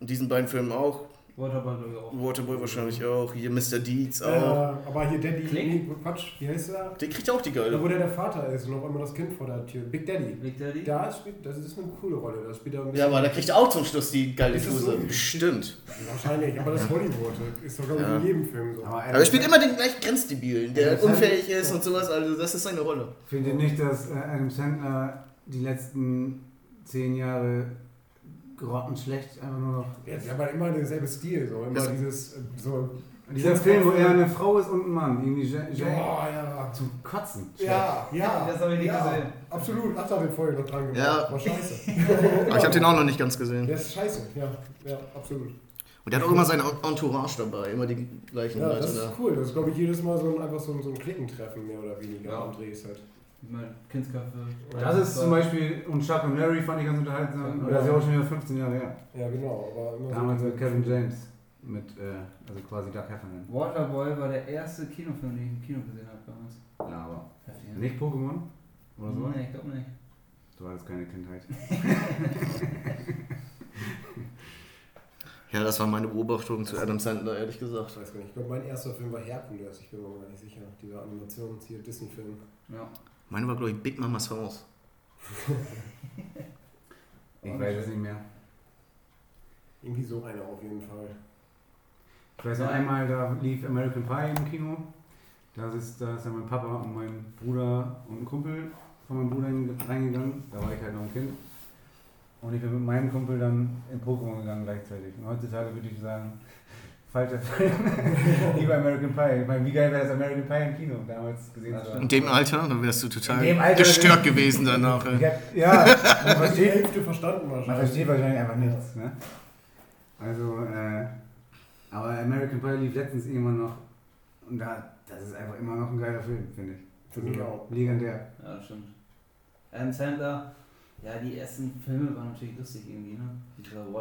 In diesen beiden Filmen auch. Waterboy glaube ich auch. Waterboy wahrscheinlich auch. Hier Mr. Deeds Äh, auch. aber hier Daddy, nee, Quatsch, wie heißt er? Der kriegt auch die Da, geile. wo der der Vater ist und auf einmal das Kind vor der Tür. Big Daddy. Big Daddy? Da spielt, das ist eine coole Rolle. Da spielt er Ja, aber da kriegt er auch zum Schluss die geile Tuse. so? Bestimmt. Wahrscheinlich, aber das Hollywood. Ist doch, glaube ich, Ja. in jedem Film so. Aber er spielt immer den gleichen Grenzdebilen, der Adam Sandler- unfähig ist und sowas. Also, das ist seine Rolle. Findet ihr nicht, dass äh, Adam Sandler die letzten zehn Jahre grottenschlecht einfach nur noch... Ja, haben halt immer denselben Stil. So. Immer Das- dieses. äh, So, Dieser Film, wo er eine Frau ist und ein Mann, irgendwie Ja- Ja- ja, ja. zum Kotzen. Ja, ja. Das habe ich nicht ja, gesehen. Absolut. Ach, da habe ich vorher noch dran gemacht. Ja. War scheiße. Aber ich habe den auch noch nicht ganz gesehen. Der ist scheiße, ja. Ja, absolut. Und der hat auch immer seine Entourage dabei, immer die gleichen Ja, Leute das ist da. cool. Das ist, glaube ich, jedes Mal so ein, einfach so ein, so ein Klickentreffen, mehr oder weniger, Ja. am Drehs halt. Ich Kindskaffee. Das ist zum Beispiel, und Chuck und Larry fand ich ganz unterhaltsam, Ja. aber das ist ja auch schon wieder 15 Jahre her. Ja, genau. Aber immer Damals so mit Kevin James, mit, äh, also quasi Doug Heffernan. Waterboy war der erste Kinofilm, den ich im Kino gesehen habe damals. Ja, aber Heftig, ne? nicht Pokémon? Oder so? Nee, ich glaube nicht. Du hattest keine Kindheit. Ja, das war meine Beobachtung zu Adam Sandler, ehrlich Ich gesagt. weiß gar nicht. Ich glaube, mein erster Film war Herkules. Ich bin mir gar nicht sicher. Dieser Animations hier Disney-Film. Ja. Meine war, glaube ich, Big Mamas Haus. Ich weiß es nicht mehr. Irgendwie so einer auf jeden Fall. Ich weiß noch einmal, da lief American Pie im Kino. Da ist, da ist ja mein Papa und mein Bruder und ein Kumpel von meinem Bruder reingegangen. Da war ich halt noch ein Kind. Und ich bin mit meinem Kumpel dann in Pokémon gegangen gleichzeitig. Und heutzutage würde ich sagen, falscher Film. Lieber American Pie. Ich meine, wie geil wäre das American Pie im Kino damals gesehen zu haben? In dem Alter, dann wärst du total Alter- gestört gewesen danach. Hab, ja, man Die versteht, Hälfte verstanden man wahrscheinlich. versteht wahrscheinlich einfach nichts. Ne? Also, äh, aber American Pie lief letztens irgendwann noch. Und da, das ist einfach immer noch ein geiler Film, finde ich. Finde ich auch. Legendär. Ja, stimmt. Adam Sandler, ja, die ersten Filme waren natürlich lustig irgendwie, ne?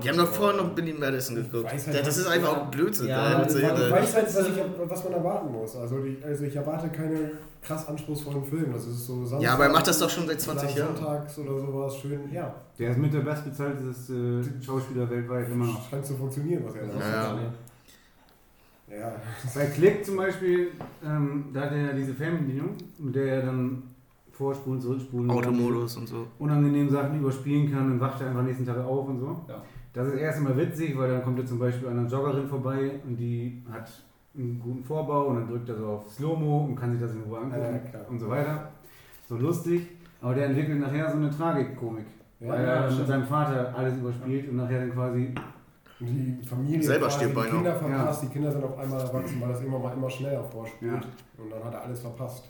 Die haben doch vorher noch Billy Madison geguckt. halt Ja, das ist einfach auch Blödsinn. Ja, das Ich weiß halt, was, ich, was man erwarten muss. Also, die, also ich erwarte keine krass anspruchsvollen Film. Das ist so Samstag, Ja, aber er macht das doch schon seit 20 Jahren. Sonntags oder sowas. Schön, ja. Der ist mit der bestbezahlteste äh, Schauspieler weltweit immer noch. Scheint zu funktionieren, was er da Ja, macht. ja. Ja. Bei Click zum Beispiel, ähm, da hat er ja diese Fernbedienung, mit der er dann vorspulen, zurückspulen. Automodus und so. Unangenehmen Sachen überspielen kann und wacht er einfach nächsten Tag auf und so. Ja. Das ist erst einmal witzig, weil dann kommt er zum Beispiel an einer Joggerin vorbei und die hat einen guten Vorbau und dann drückt er so auf Slow-Mo und kann sich das in Ruhe angucken Ja, und so weiter. So lustig, aber der entwickelt nachher so eine Tragikkomik. Ja, weil ja, er mit seinem Vater alles überspielt und nachher dann quasi die Familie Selber quasi stirbt die. Kinder verpasst, die Kinder sind auf einmal erwachsen, weil das immer mal immer schneller vorspielt. Ja. Und dann hat er alles verpasst.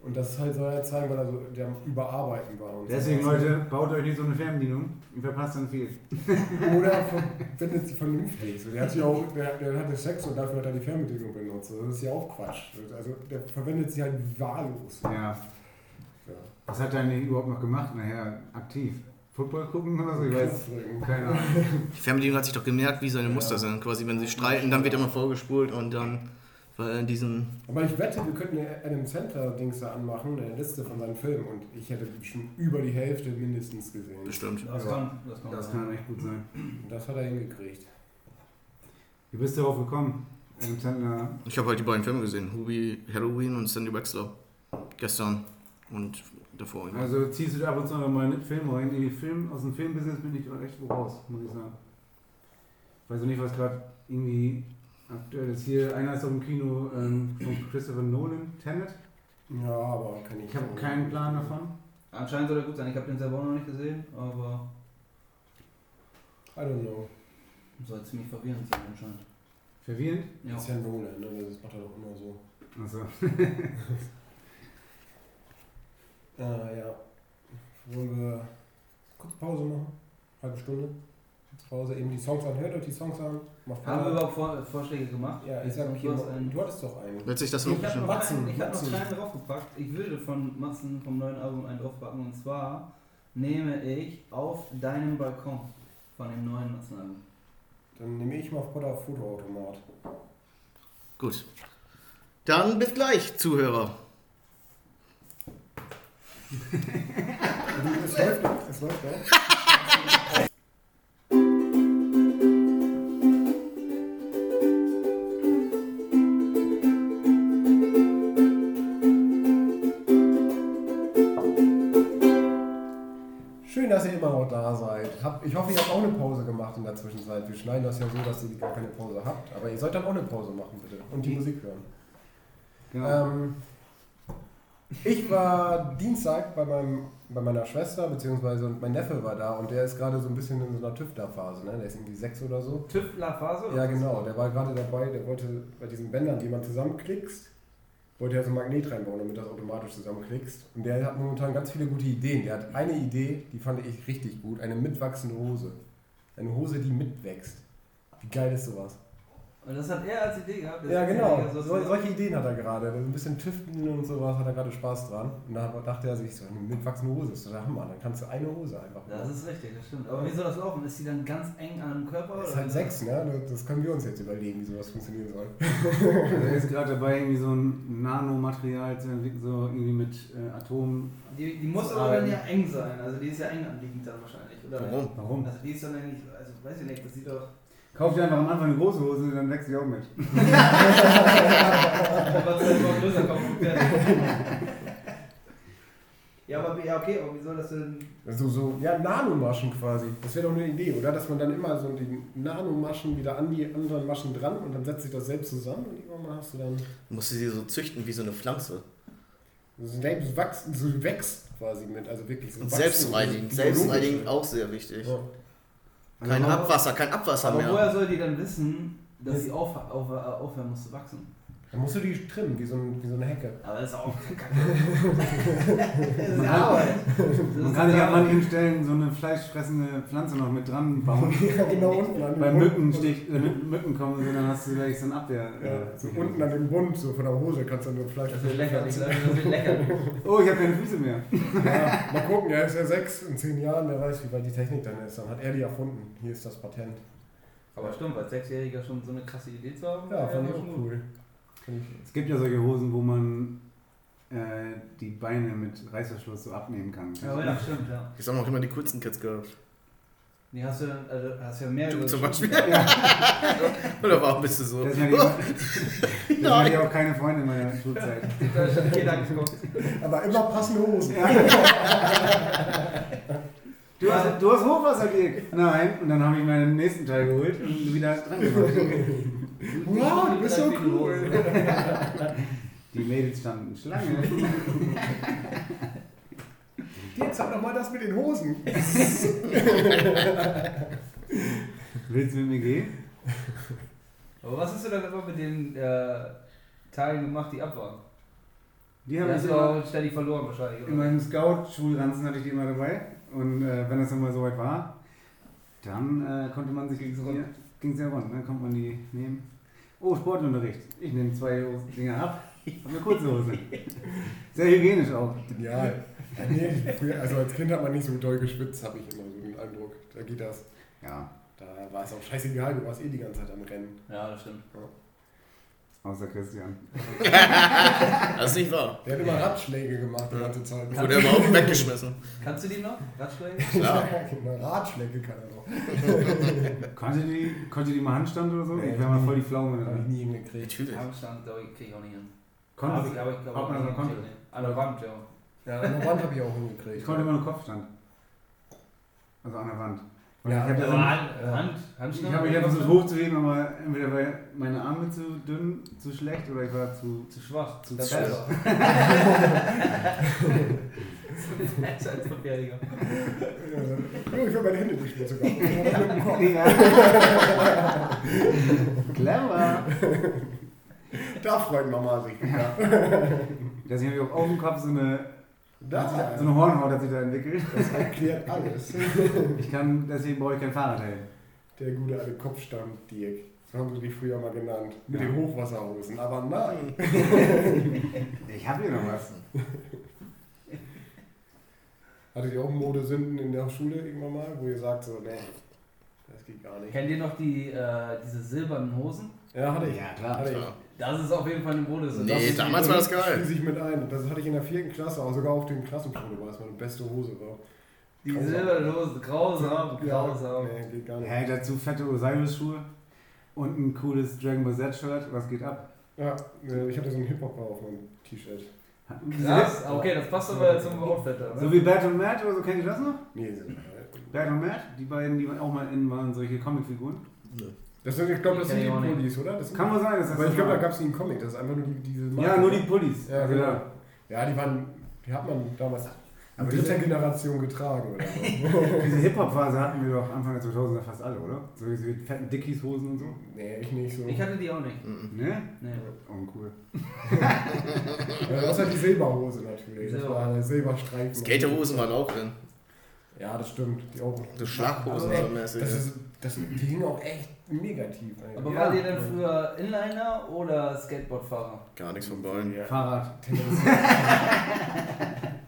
Und das halt soll er zeigen, weil er so der Überarbeiten war. Und Deswegen, so. Leute, baut euch nicht so eine Fernbedienung und verpasst dann viel. Oder verwendet sie vernünftig. So, der, hat sich auch, der, der hatte Sex und dafür hat er die Fernbedienung benutzt. Das ist ja auch Quatsch. Also der verwendet sie halt wahllos. Ja. Ja. Was hat er denn überhaupt noch gemacht? Nachher aktiv. Football gucken oder so? Ich weiß. Keine Ahnung. Die Fernbedienung hat sich doch gemerkt, wie seine Muster sind. Quasi, wenn sie streiten, dann wird immer vorgespult und dann er in diesem. Aber ich wette, wir könnten Adam Center-Dings da anmachen, eine Liste von seinen Filmen. Und ich hätte schon über die Hälfte mindestens gesehen. Bestimmt. Das Ja. kann, das kann, Das kann echt gut sein. Und das hat er hingekriegt. Wie bist du darauf gekommen? Adam Sandler. Ich habe halt die beiden Filme gesehen: Hubie Halloween und Sandy Wexler. Gestern und davor. Also ziehst du da ab und zu noch mal einen Film rein. In die Film, aus dem Filmbusiness bin ich echt wo raus, muss ich sagen. Ich weiß auch nicht, was gerade irgendwie aktuell ist. Hier, einer ist doch im Kino ähm, von Christopher Nolan, Tenet. Ja, aber kann ich. Ich habe keinen Plan davon. Anscheinend soll er gut sein. Ich habe den selber auch noch nicht gesehen, aber I don't know. soll ziemlich verwirrend sein anscheinend. Verwirrend? Ja. Das ist ja Nolan, ne? Das macht er doch immer so. Achso. Ah, ja. Wollen wir kurz Pause machen? Halbe Stunde. Pause, eben die Songs an. Hört euch die Songs an. Macht Haben wir überhaupt Vor Vorschläge gemacht? Ja, ich sag Und hier, du einen- hattest doch einen. Wird sich das Ich noch habe noch, Matzen, keinen- ich hab noch keinen draufgepackt. Ich würde von Matzen vom neuen Album einen draufpacken und zwar nehme ich auf deinem Balkon von dem neuen Matzen-Album. Dann nehme ich mal Potter Fotoautomat. Gut. Dann bis gleich, Zuhörer. Es läuft doch, es läuft doch. in der Zwischenzeit. Wir schneiden das ja so, dass ihr gar keine Pause habt. Aber ihr sollt dann auch eine Pause machen, bitte. Und die Musik hören. Genau. Ähm, ich war Dienstag bei, meinem, bei meiner Schwester, beziehungsweise mein Neffe war da und der ist gerade so ein bisschen in so einer Tüftlerphase. Ne? Der ist irgendwie sechs oder so. Tüftler-Phase? Ja, genau. Der war gerade dabei, der wollte bei diesen Bändern, die man zusammenklickst, wollte er so ein Magnet reinbauen, damit du das automatisch zusammenklickst. Und der hat momentan ganz viele gute Ideen. Der hat eine Idee, die fand ich richtig gut: eine mitwachsende Hose. Eine Hose, die mitwächst. Wie geil ist sowas? Und das hat er als Idee gehabt? Ja, genau. so- So, solche Ideen hat er gerade. Ein bisschen tüften und sowas hat er gerade Spaß dran. Und da dachte er sich so, eine mitwachsende Hose ist der Hammer. Dann kannst du eine Hose einfach Das ist richtig, das stimmt. Aber wie soll das laufen? Ist die dann ganz eng an dem Körper? Das ist oder? halt sechs, ne? Das können wir uns jetzt überlegen, wie sowas funktionieren soll. Also er ist gerade dabei, irgendwie so ein Nanomaterial zu entwickeln, so irgendwie mit äh, Atomen. Die, die muss aber dann ja eng sein. Also die ist ja eng anliegend dann wahrscheinlich, oder? Warum? Warum? Also die ist dann eigentlich, also weiß ich nicht, das sieht doch. Kauf dir einfach am Anfang eine große Hose, dann wächst die auch mit. Ja, aber ja, okay, aber wie soll das denn. Also so, ja, Nanomaschen quasi. Das wäre doch eine Idee, oder? Dass man dann immer so die Nanomaschen wieder an die anderen Maschen dran und dann setzt sich das selbst zusammen und irgendwann mal hast du dann. Du musst sie so züchten wie so eine Pflanze. So selbst wachsen, so wächst quasi mit, also wirklich so Und Selbstreinigend biologisch. auch sehr wichtig. Ja. Kein Abwasser, kein Abwasser Aber mehr. woher soll die dann wissen, dass sie auf, auf, aufhören muss zu wachsen? Dann musst du die trimmen, wie so, ein, wie so eine Hecke. Aber das ist auch kacke. das ist Arbeit. Man kann sich an manchen Stellen so eine fleischfressende Pflanze noch mit dran bauen. ja, genau unten an dem Bei. Mückenstich, äh, Mücken kommen, so, dann hast du gleich so ein Abwehr. Ja, äh, so unten an dem Bund, so von der Hose kannst du nur Fleisch Das wird Leute, das wird. Oh, ich habe keine Füße mehr. Ja, mal gucken, er ist ja sechs, in zehn Jahren, wer weiß, wie weit die Technik dann ist. Dann hat er die erfunden. Hier ist das Patent. Aber stimmt, als Sechsjähriger schon so eine krasse Idee zu haben. Ja, fand ich schon auch cool. Es gibt ja solche Hosen, wo man äh, die Beine mit Reißverschluss so abnehmen kann. Ja, ja, stimmt, ja. Ich sag noch immer die coolsten Kids gehabt. Die hast du also hast ja mehr Du zum Beispiel. Oder warum bist du so? Deswegen hatte ich, deswegen hatte ich auch keine Freunde in meiner Schulzeit. Jeder geguckt. Aber immer passende Hosen. Du hast, du hast Hochwasser gelegt. Nein. Und dann habe ich meinen nächsten Teil geholt und wieder dran gemacht. Wow, du bist so cool. Die Mädels standen Schlange. Jetzt sag doch mal das mit den Hosen. Willst du mit mir gehen? Aber was hast du dann immer mit den äh, Teilen gemacht, die ab waren? Die Die haben hast ich du immer, auch ständig verloren wahrscheinlich. in Oder? meinem Scout-Schulranzen hatte ich die immer dabei. Und äh, wenn das dann mal soweit war, dann äh, konnte man sich Ging's ging's ja rund, dann konnte man die nehmen. Oh, Sportunterricht. Ich nehme zwei Dinger ab. Ich habe eine kurze Hose. Sehr hygienisch auch. Genial. Ja, nee, also als Kind hat man nicht so doll geschwitzt, habe ich immer so den Eindruck. Da geht das. Ja, Da war es auch scheißegal, du warst eh die ganze Zeit am Rennen. Ja, das stimmt. Außer Christian. Das ist nicht wahr. Der hat immer Ratschläge gemacht die ganze Zeit. Wurde er überhaupt weggeschmissen. Kannst du die noch? Ratschläge? Ja. Genau, Ratschläge kann er noch. Konnte die, konnte die mal Handstand oder so? Nee, ich wäre mal voll die Pflaume Habe ich nie hingekriegt. Natürlich. Handstand, glaube ich, krieg ich auch nicht hin. Konnte Hab ich, aber ich glaube so konnte. An der Wand, ja. Ja, an der Wand habe ich auch hingekriegt. Ich konnte immer nur Kopfstand. Also an der Wand. Ja, ich habe aber ja Hand, ja. Hand, Ich habe mich ja versucht hochzuheben, aber entweder war meine Arme zu dünn, zu schlecht oder ich war zu. Zu schwach, zu besser als Verteidiger. Ja, ich will meine Hände nicht mehr sogar. Clever! Da freut Mama sich. Ja. Dass ich auch auf dem Kopf so eine, Da, so eine Hornhaut hat sich da entwickelt. das erklärt alles. Ich kann, deswegen brauche ich kein Fahrradhelm. Der gute alte Kopfstand, Dirk. So haben sie dich früher mal genannt. Mit Ja. den Hochwasserhosen. Aber nein. Ich habe hier noch was. Hattet ihr auch Modesünden in der Schule irgendwann mal, wo ihr sagt so, nee, das geht gar nicht. Kennt ihr noch die, äh, diese silbernen Hosen? Ja, hatte ich. Ja, klar. Hatte ich. Das ist auf jeden Fall eine Modesünde. Nee, ist- damals war das geil. Schließe ich mit ein. Das hatte ich in der vierten Klasse, auch sogar auf dem Klassenfoto, weil es meine beste Hose war. Die Grausam. Hosen, grausam, grausam. Nee, geht gar nicht. Hey, dazu fette Osiris-Schuhe und ein cooles Dragon Ball Z-Shirt. Was geht ab? Ja, äh, ich hatte so einen Hip-Hopper auf meinem T-Shirt. Krass, okay, das passt aber zum Outfit da, So ne? wie Bert und Matt oder so, kennt ihr das noch? Nee, sind Bert und Matt, die beiden, die auch mal in waren solche Comicfiguren. Das sind, ich glaube, das sind die. Pullis, oder? Das Kann wohl sein, das Aber ich glaube, da gab es nie einen Comic, das ist einfach nur die, diese Ja, nur die Pullis. Ja, genau. Ja, die waren, die hat man damals in Aber dritter diese- Generation getragen oder so. Diese Hip-Hop-Phase hatten wir doch Anfang der 2000er fast alle, oder? So diese fetten Dickies-Hosen und so. nee, ich nicht so. Ich hatte die auch nicht. Mhm. Ne? Nee. Oh, cool. ja, außer die Silberhose natürlich. Das Silber. war eine Silberstreifen. Skaterhosen waren auch drin. Ja, das stimmt. Die auch. So Schlaghosen Aber so mäßig. Das ist, das, die hingen auch echt negativ. Eigentlich. Aber Ja. war ihr denn früher Inliner oder Skateboardfahrer? Gar nichts von beiden. Ja. Fahrrad.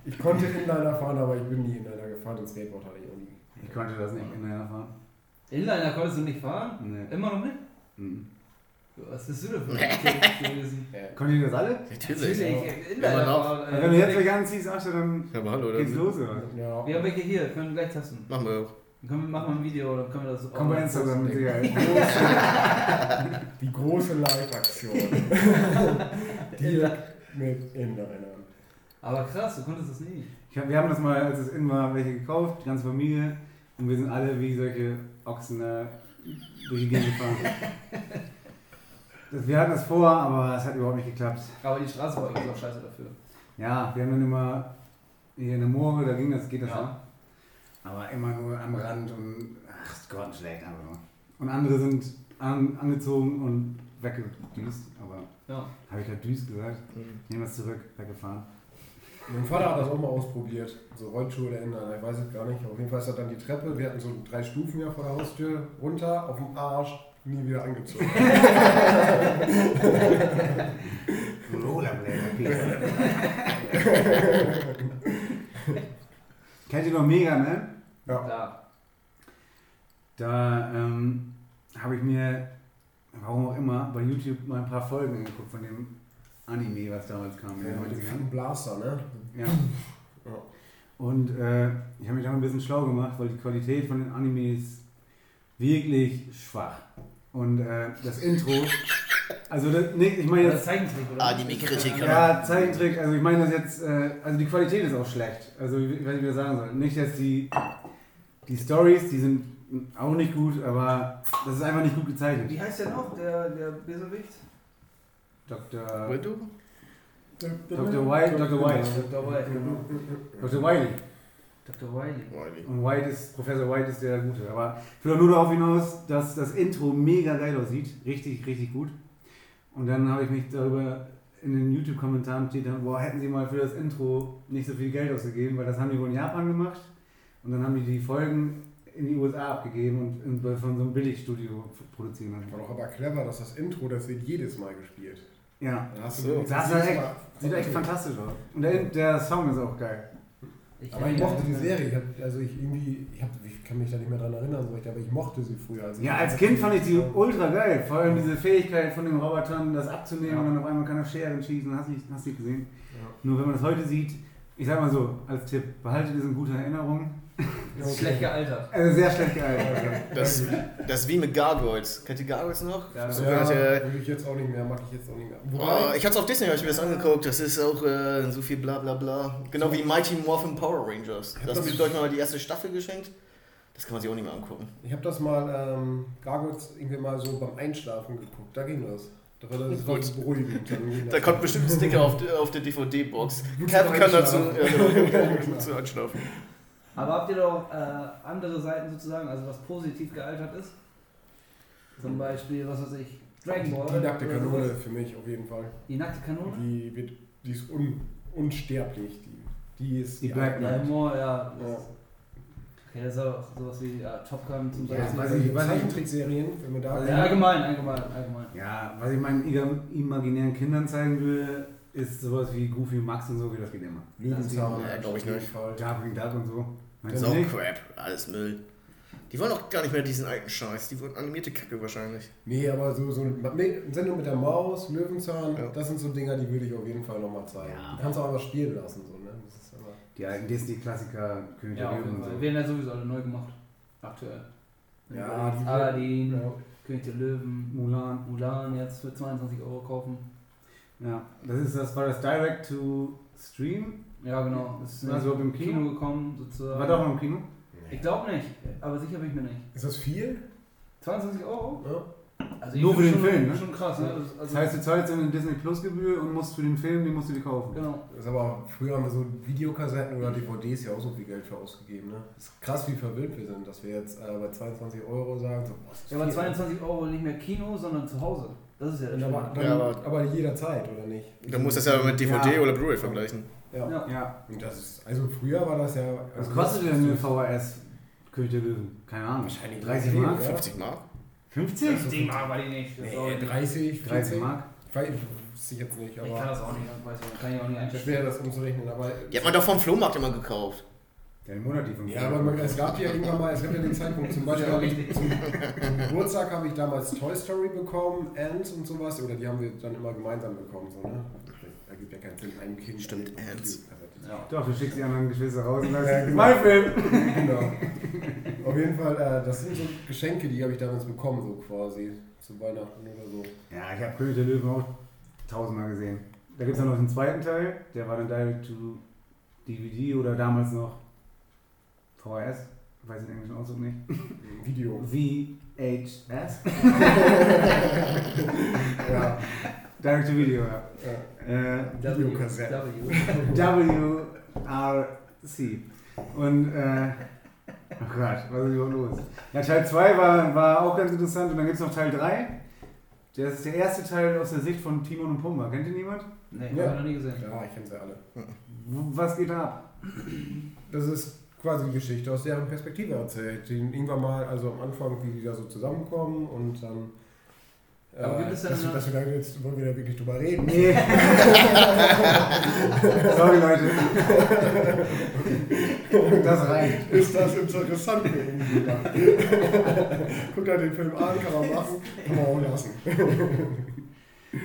Ich konnte Inliner fahren, aber ich bin nie Inliner gefahren und Skateboard hatte ich auch nie. Ich konnte das nicht in der fahren. Inliner konntest du nicht fahren? Nee. Immer noch nicht? Mhm. Was bist du denn für ein gewesen? Konnt ihr das alle? Natürlich. Inliner Immer noch. fahren. Wenn du jetzt gleich anziehst, Asche, dann Ja, aber hallo, geht's los, oder? Ja. Wir haben welche hier, können wir gleich testen. machen wir auch. Dann können wir, machen wir ein Video, dann können wir das Komm bei Instagram mit Sicherheit. Die große Live-Aktion. Die mit Inlinern. Aber krass, du konntest das nie. Hab, wir haben das mal, als es in war, welche gekauft, die ganze Familie. Und wir sind alle wie solche Ochsen durch die Gegend gefahren. Das, wir hatten das vor, aber es hat überhaupt nicht geklappt. Aber die Straße war übrigens auch scheiße dafür. Ja, wir haben dann immer hier eine Moore, da ging das, geht das Ja. ja. Aber immer nur am Rand und ach, ist grottenschlecht einfach nur. Und andere sind an, angezogen und weggedüst, aber Ja. habe ich gerade düst gesagt? Mhm. Nehmen wir es zurück, weggefahren. Mein Vater hat das auch mal ausprobiert. So Rollschuhe oder Inliner, ich weiß es gar nicht. Auf jeden Fall ist das dann die Treppe. Wir hatten so drei Stufen ja vor der Haustür. Runter, auf dem Arsch, nie wieder angezogen. Rollerblade, Kennt ihr noch Mega Man? Ja. Klar. Da ähm, habe ich mir, warum auch immer, bei YouTube mal ein paar Folgen angeguckt von dem Anime, was damals kam. Ja, mit dem 90ern. fetten Blaster, ne? Ja. Ja. Und äh, ich habe mich da ein bisschen schlau gemacht, weil die Qualität von den Animes wirklich schwach. Und äh, das Intro, also das, nee, ich meine Oder jetzt, Zeichentrick, oder? Anime-Kritiker. ja, Zeichentrick, also ich meine das jetzt, äh, also die Qualität ist auch schlecht. Also ich weiß nicht, wie ich das sagen soll. Nicht, dass die, die Stories, die sind auch nicht gut, aber das ist einfach nicht gut gezeichnet. Wie heißt der noch, der, der Bösewicht? Dr. Widow? Dr. White, Dr. White. Dr. White, genau. Dr. Wiley. Dr. Wiley. Und White ist, Professor White ist der Gute. Aber ich will auch nur darauf hinaus, dass das Intro mega geil aussieht. Richtig, richtig gut. Und dann habe ich mich darüber in den YouTube-Kommentaren steht dann, boah, hätten sie mal für das Intro nicht so viel Geld ausgegeben, weil das haben die wohl in Japan gemacht. Und dann haben die die Folgen in die USA abgegeben und in, von so einem Billigstudio produzieren lassen. War doch aber clever, dass das Intro, das wird jedes Mal gespielt. Ja, Da hast So. du Das ist echt- sieht echt fantastisch aus. Und der, der Song ist auch geil. Aber ich mochte die Serie. Ich hab, also ich irgendwie, ich, hab, ich kann mich da nicht mehr dran erinnern, so aber ich mochte sie früher. Also Ja, als Kind fand ich die ultra geil. Vor allem diese Fähigkeit von den Robotern, das abzunehmen Ja. und dann auf einmal kann er Scheren schießen. Hast du nicht, hast nicht gesehen? Ja. Nur wenn man das heute sieht, ich sag mal so, als Tipp, behaltet es in guter Erinnerung. Das ist schlecht gealtert. Also sehr schlecht gealtert. Das, das ist wie mit Gargoyles. Kennt ihr Gargoyles noch? Ja, So, Ja, hat würde ich jetzt auch nicht mehr, mag ich jetzt auch nicht mehr. Oh, ich hatte es auf Disney, habe ich mir das angeguckt. Das ist auch äh, so viel bla bla bla. Genau wie Mighty Morphin Power Rangers. Das wird euch mal die erste Staffel geschenkt. Das kann man sich auch nicht mehr angucken. Ich habe das mal, ähm, Gargoyles irgendwie mal so beim Einschlafen geguckt. Da ging das. Da war das war beruhigend. Da kommt bestimmt ein Sticker auf, der- auf der DVD-Box. Cap kann dazu ja, genau, zu einschlafen. Aber habt ihr doch äh, andere Seiten sozusagen, also was positiv gealtert ist? Zum Beispiel, was weiß ich, Dragon Ball. Die nackte oder Kanone sowas. für mich auf jeden Fall. Die nackte Kanone? Die, wird, die ist un, unsterblich. Die, die ist Die Black Ja, Knight. Ja. Ja. Okay, das ist auch sowas wie ja, Top Gun zum Ja, Beispiel. weiß ich- weiß ich- Zeichentrickserien, wenn wir da Ja, allgemein, allgemein, allgemein. Ja, was ich meinen imaginären Kindern zeigen will, ist sowas wie Goofy Max und so, wie das geht immer. Löwenzahn, Ja, glaub ich nicht. Darkwing Duck und so. Du? Crap, alles Müll. Die wollen auch gar nicht mehr diesen alten Scheiß. Die wollen animierte Kacke wahrscheinlich. Nee, aber so, so eine Sendung mit der Maus, Löwenzahn, Ja. das sind so Dinger, die würde ich auf jeden Fall nochmal zeigen. Ja. Du kannst auch einfach spielen lassen. So, ne? das ist aber Die alten Disney-Klassiker, König Ja, der Löwen und so. Werden ja sowieso alle neu gemacht. Aktuell. Ja, die- Aladdin, ja. König der Löwen, Mulan. Mulan jetzt für 22 Euro kaufen. Ja, das ist das war das Direct to Stream. Ja, genau. Das ist überhaupt im Kino? gekommen, sozusagen. War doch noch im Kino. Ich glaube nicht, aber sicher bin ich mir nicht. Ist das viel? 22 Euro? Ja. Also Nur ich für den schon, Film, ne? Schon krass, ne? Das, Das also, heißt, du zahlst eine Disney Plus Gebühr und musst für den Film, den musst du dir kaufen. genau. Das ist aber früher haben wir so Videokassetten oder DVDs ja auch so viel Geld für ausgegeben. Ne? Das ist krass, wie verwirrt wir sind, dass wir jetzt äh, bei 22 Euro sagen, so, boah, Ja, aber viel. 22 Euro nicht mehr Kino, sondern zu Hause. Das ist ja das aber, dann, Ja, aber, aber- jederzeit, oder nicht? Du musst das ja mit DVD Ja. oder Blu-ray vergleichen. Ja. Ja. Ja. Und das ist, also früher war das ja. Was also kostet denn eine VHS König der Löwen? Keine Ahnung. Wahrscheinlich 30 viel, Mark? ja. 50 Mark? 50? Das Ding war die ich Nee, nicht. 30, 30 40. Mark? Ich weiß ich jetzt nicht, Ich kann aber das auch nicht, weiß ich nicht. Kann ich auch nicht einschätzen. schwer das umzurechnen. Aber, Die hat man doch vom Flohmarkt immer gekauft. Ja, im Monat die 50. ja, aber man, es gab ja irgendwann mal, es gab ja den Zeitpunkt, zum Beispiel habe ich zum, zum Geburtstag habe ich damals Toy Story bekommen, Ants und sowas, oder die haben wir dann immer gemeinsam bekommen, so, ne? Da gibt ja keinen Sinn, einem Kind. Stimmt, Ants. Ja. Doch, du schickst die anderen Geschwister raus und sagst, Ja, das ist genau. mein Film. genau. Auf jeden Fall, äh, das sind so Geschenke, die habe ich damals bekommen, so quasi, zu Weihnachten oder so. Ja, ich habe König der Löwen auch tausendmal gesehen. Da gibt es noch den zweiten Teil, der war dann Direct to DVD oder damals noch VHS, ich weiß den englischen Ausdruck nicht. Video. VHS? Ja. Direct to Video, ja. ja. Äh, Videokassette. W. WRC. Und, äh, oh Gott, was ist überhaupt los? Ja, Teil 2 war, war auch ganz interessant und dann gibt es noch Teil 3. Das ist der erste Teil aus der Sicht von Timon und Pumba. Kennt ihr niemand? Nee, Ja. hab ich noch nie gesehen. Ja, ich kenne sie alle. Was geht da ab? Das ist quasi die Geschichte aus deren Perspektive erzählt. Die irgendwann mal, also am Anfang, wie die da so zusammenkommen und dann. Äh, Aber gibt es denn dass, dass wir da jetzt wollen wir da wirklich drüber reden. Nee. Sorry, Leute. Das reicht. Ist das interessant für irgendjemand? Guckt euch den Film an, kann man machen, kann man auch lassen.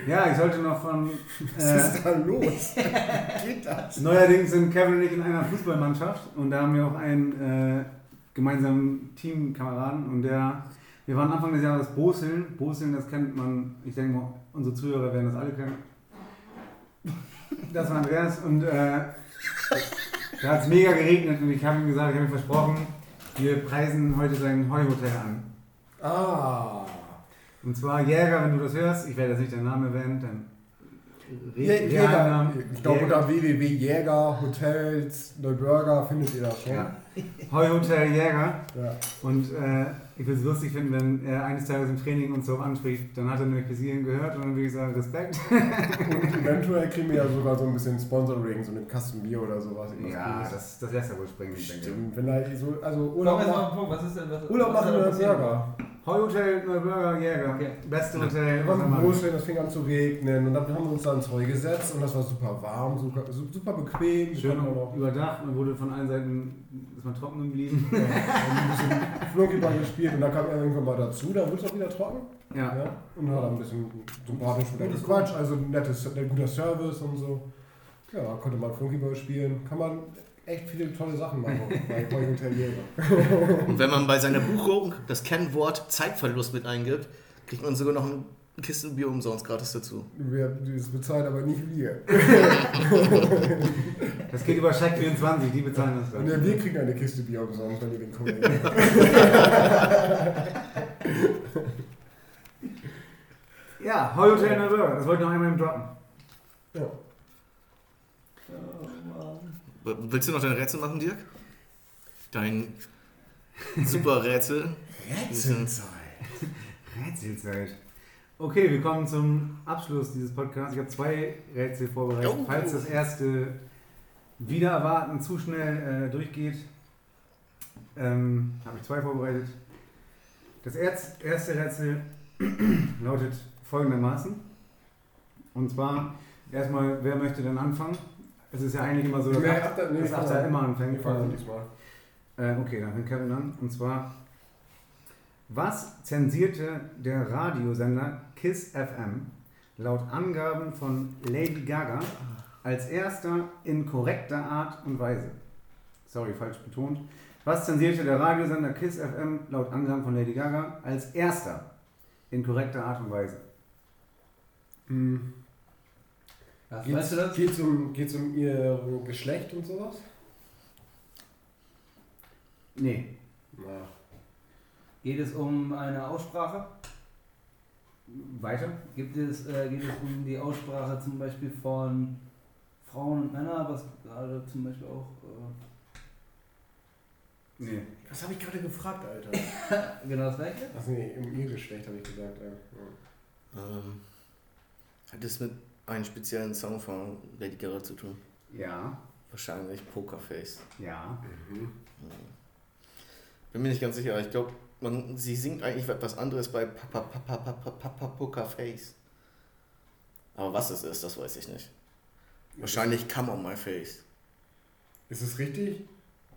Ja, ich sollte noch von. Was Äh, ist da los? Geht das? neuerdings sind Kevin und ich in einer Fußballmannschaft und da haben wir auch einen äh, gemeinsamen Teamkameraden und der. Wir waren Anfang des Jahres Boseln. Boseln, das kennt man, ich denke mal, unsere Zuhörer werden das alle kennen. Das war Andreas und äh, da hat es mega geregnet und ich habe ihm gesagt, ich habe ihm versprochen, wir preisen heute sein Heuhotel an. Ah. Und zwar Jäger, wenn du das hörst, ich werde jetzt nicht deinen Namen erwähnen, dann Jä- Jäger. Realnamen. Ich glaube, Jäger. unter www.jäger, Hotels, Neuburger findet ihr das schon. Ja. Heuhotel Jäger. Ja. Und äh, ich würde es lustig finden, wenn er eines Tages im Training uns so anspricht. Dann hat er nämlich bis hierhin gehört und dann würde ich sagen, Respekt. Und eventuell kriegen wir ja sogar so ein bisschen Sponsoring, so eine Kasten Bier oder sowas. Ja, Cooles. das, das lässt er wohl springen, ich denke. Stimmt, wenn er so, also Urlaub ein Punkt. Was ist denn was, Urlaub was machen ist denn oder passiert? Burger. Heuhotel Neuburger Jäger. Okay. Beste Hotel. Er macht. groß, das fing an zu regnen und dann haben wir uns da ins Heu gesetzt und das war super warm, super, super bequem. Schön überdacht, man wurde von allen Seiten, ist man trocken geblieben. ja, ein bisschen Flunkyball gespielt und dann kam er irgendwann mal dazu, dann wurde es auch wieder trocken. Ja. Ja, und hat ein bisschen sympathisch mit Gutes Quatsch, also nettes, ein guter Service und so. Ja, konnte man Flunkyball spielen. Kann man echt viele tolle Sachen machen bei Heu Hotel Jäger. Und wenn man bei seiner Buchung das Kennwort Zeitverlust mit eingibt, kriegt man sogar noch ein Kisten Bier umsonst gratis dazu. Wir, das bezahlt aber nicht wir. Das geht über Check 24, die bezahlen das dann. ja, wir kriegen eine Kiste Bier umsonst, wenn ihr den Kollegen. Ja, Heuhotel Neuburger, das wollte ich noch einmal im droppen. Ja. Willst du noch dein Rätsel machen, Dirk? Dein super Rätsel. Rätselzeit. Rätselzeit. Okay, wir kommen zum Abschluss dieses Podcasts. Ich habe zwei Rätsel vorbereitet. Oh. Falls das erste wieder erwarten zu schnell äh, durchgeht, ähm, habe ich zwei vorbereitet. Das erste Rätsel lautet folgendermaßen. Und zwar erstmal, wer möchte denn anfangen? Es ist ja eigentlich immer so, dass Nee, Achter, nee, fang Achter immer anfängt. fangen diesmal. Äh, okay, dann fängt Kevin an. Und zwar, was zensierte der Radiosender KISS FM laut Angaben von Lady Gaga als erster in korrekter Art und Weise? Sorry, falsch betont. Was zensierte der Radiosender KISS FM laut Angaben von Lady Gaga als erster in korrekter Art und Weise? Hm. Was, Geht's, weißt du das? Geht's um, geht's um ihr Geschlecht und sowas? Nee. Na. Geht es um eine Aussprache? Weiter? Gibt es, äh, geht es um die Aussprache zum Beispiel von Frauen und Männern, was gerade zum Beispiel auch. Nee. Was habe ich gerade gefragt, Alter? Äh, genau das gleiche? Ach nee, um ihr Geschlecht habe ich gesagt. Ja. Ähm, hat das mit einem speziellen Song von Lady Gaga zu tun? Ja. Wahrscheinlich Pokerface. Ja. Mhm. Bin mir nicht ganz sicher. Ich glaube, sie singt eigentlich etwas anderes bei Papa Papa Papa Papa Pokerface. Aber was es ist, das weiß ich nicht. Wahrscheinlich Come on my face. Ist es richtig?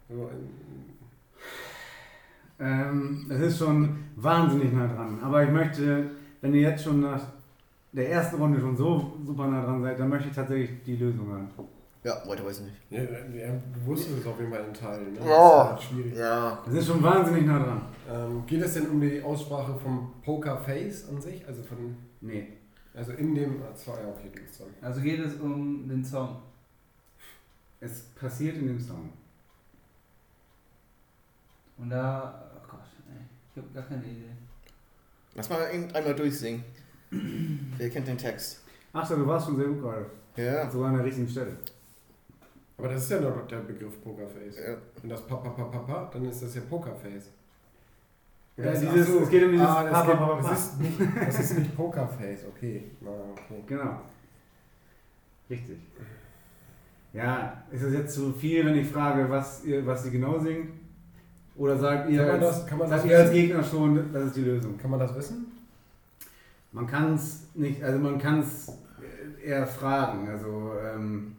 So, ein- Ähm, es ist schon wahnsinnig nah dran. Aber ich möchte, wenn ihr jetzt schon nach der ersten Runde schon so super nah dran seid, dann möchte ich tatsächlich die Lösung hören. Ja, weiter weiß ich nicht. ja, du wusstest es auf jeden Fall in Teilen. Ne? Ja. Das ist halt schwierig. Ja. Es ist schon wahnsinnig nah dran. Ähm, geht es denn um die Aussprache vom Pokerface an sich? Also von. Nee. Also in dem. ah, Zwei, okay, du bist dran. Also geht es um den Song. Es passiert in dem Song. Und da. Oh Gott, ey, ich habe gar keine Idee. Lass mal ihn einmal durchsingen. Wer kennt den Text? Ach so, du warst schon sehr gut gerade. Ja. Sogar an der richtigen Stelle. Aber das ist ja noch der Begriff Pokerface. ja. Wenn das Papa Papa Papa, dann ist das ja Pokerface. Ja, Das- dieses, so. Es geht um dieses Ah, das, Papa, geht, Papa, Papa. das, ist nicht, das ist nicht Pokerface, okay. Na, okay. Genau. Richtig. Ja, ist es jetzt zu viel, wenn ich frage, was, ihr, was sie genau singen? Oder sagt ihr, Kann man als, das, kann man sagt das, ihr als? Gegner schon, das ist die Lösung? Kann man das wissen? Man kann es nicht, also man kann es eher fragen. Also ähm,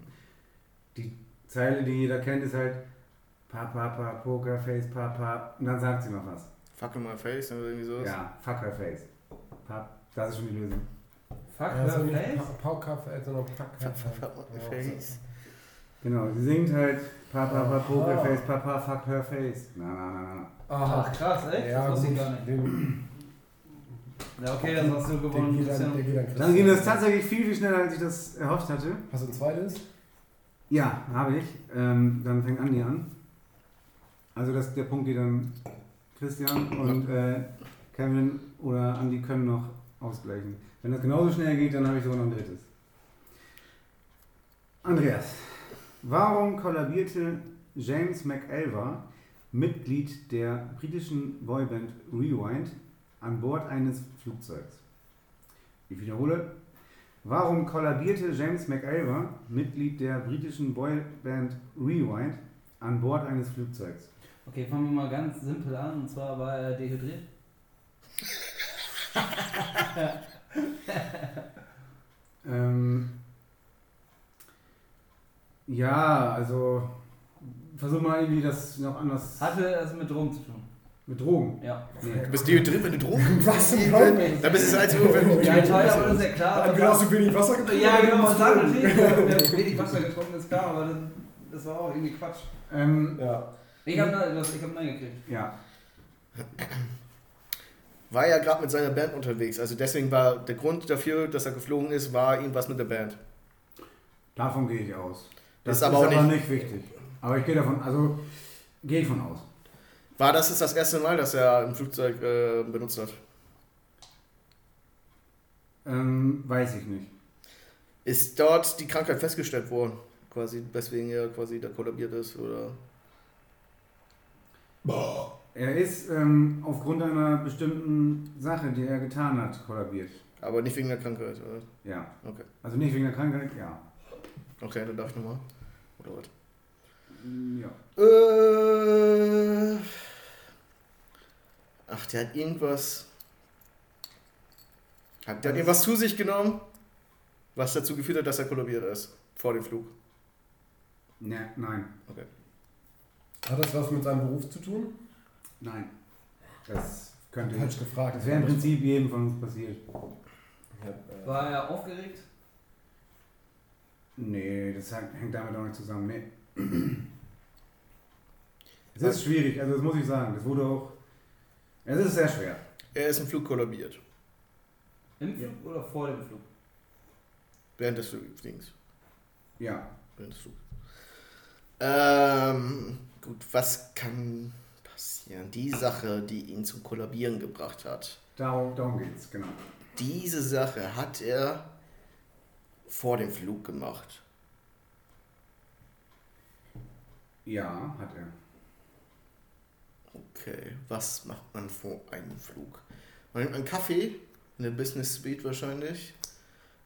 die Zeile, die jeder kennt, ist halt Papa, Papa, Pokerface, Papa. Und dann sagt sie noch was. Fuck in my face oder irgendwie sowas. Ja, Fuckerface. Pap, das ist schon die Lösung. Fuck Ja, her nicht face? Pa- Pokerface, sondern Fuck her Fuck- fuck her face. Genau, sie singt halt Papa, Papa, Aha. Pokerface, Papa, fuck her face. Na, na, na, na. Ach krass, echt? Ja, das wusste ich gar nicht. Den, Ja, okay, dann hast du den gewonnen, Christian. der geht dann Dann ging das tatsächlich viel, viel schneller, als ich das erhofft hatte. Hast du ein zweites? Ja, habe ich. Ähm, dann fängt Andi an. Also das, der Punkt geht dann Christian und äh, Kevin oder Andi können noch ausgleichen. Wenn das genauso schnell geht, dann habe ich sogar noch ein drittes. Andreas, warum kollabierte James McElver, Mitglied der britischen Boyband Rewind, an Bord eines Flugzeugs? Ich wiederhole, Warum kollabierte James McElver, Mitglied der britischen Boyband Rewind, an Bord eines Flugzeugs? Okay, fangen wir mal ganz simpel an. Und zwar war er dehydriert. Ähm, ja, also versuch mal irgendwie das noch anders Hatte es mit Drogen zu tun. Mit Drogen. Ja. Nee. Du bist dehydriert, wenn du Drogen Was zum. Teufel? Da bist du das einzige, wenn du Ja, toll, aber das ist ja klar. Hast du wenig Wasser getrunken Ja, genau, du man hast sagt natürlich, wer wenig Wasser getrunken ist klar, aber das, das war auch irgendwie Quatsch. Ähm, Ja. Ich hab Nein, ich hab Nein gekriegt. ja, war ja gerade mit seiner Band unterwegs. Also deswegen war der Grund dafür, dass er geflogen ist, war irgendwas mit der Band. davon gehe ich aus. Das Ist aber auch nicht wichtig. Aber ich gehe davon, also gehe ich von aus. War das jetzt das erste Mal, dass er ein Flugzeug äh, benutzt hat? Ähm, weiß ich nicht. Ist dort die Krankheit festgestellt worden? Quasi, weswegen er quasi da kollabiert ist? Oder? Er ist ähm, aufgrund einer bestimmten Sache, die er getan hat, kollabiert. Aber nicht wegen der Krankheit, oder? Ja. Okay. Also nicht wegen der Krankheit, ja. Okay, dann darf ich nochmal. Oder was? Ja. Äh, ach, der hat irgendwas. Hat, der hat irgendwas zu sich genommen, was dazu geführt hat, dass er kollabiert ist. Vor dem Flug. Ne, nein. Hat das was mit seinem Beruf zu tun? Nein. Das könnte Falsch gefragt. Das wäre im Prinzip jedem von uns passiert. Hab, äh, War er aufgeregt? Nee, das hat- hängt damit auch nicht zusammen. Nee. Es ist schwierig, also das muss ich sagen. Das wurde auch. Es ist sehr schwer. Er ist im Flug kollabiert. Im Flug oder vor dem Flug? Während des Fliegens. Ja. Während des Flugs. Ähm, gut, was kann passieren? Die Sache, die ihn zum Kollabieren gebracht hat. Darum, darum geht's, genau. Diese Sache hat er vor dem Flug gemacht. Ja, hat er. Okay, was macht man vor einem Flug? Man nimmt einen Kaffee, eine Business Suite wahrscheinlich.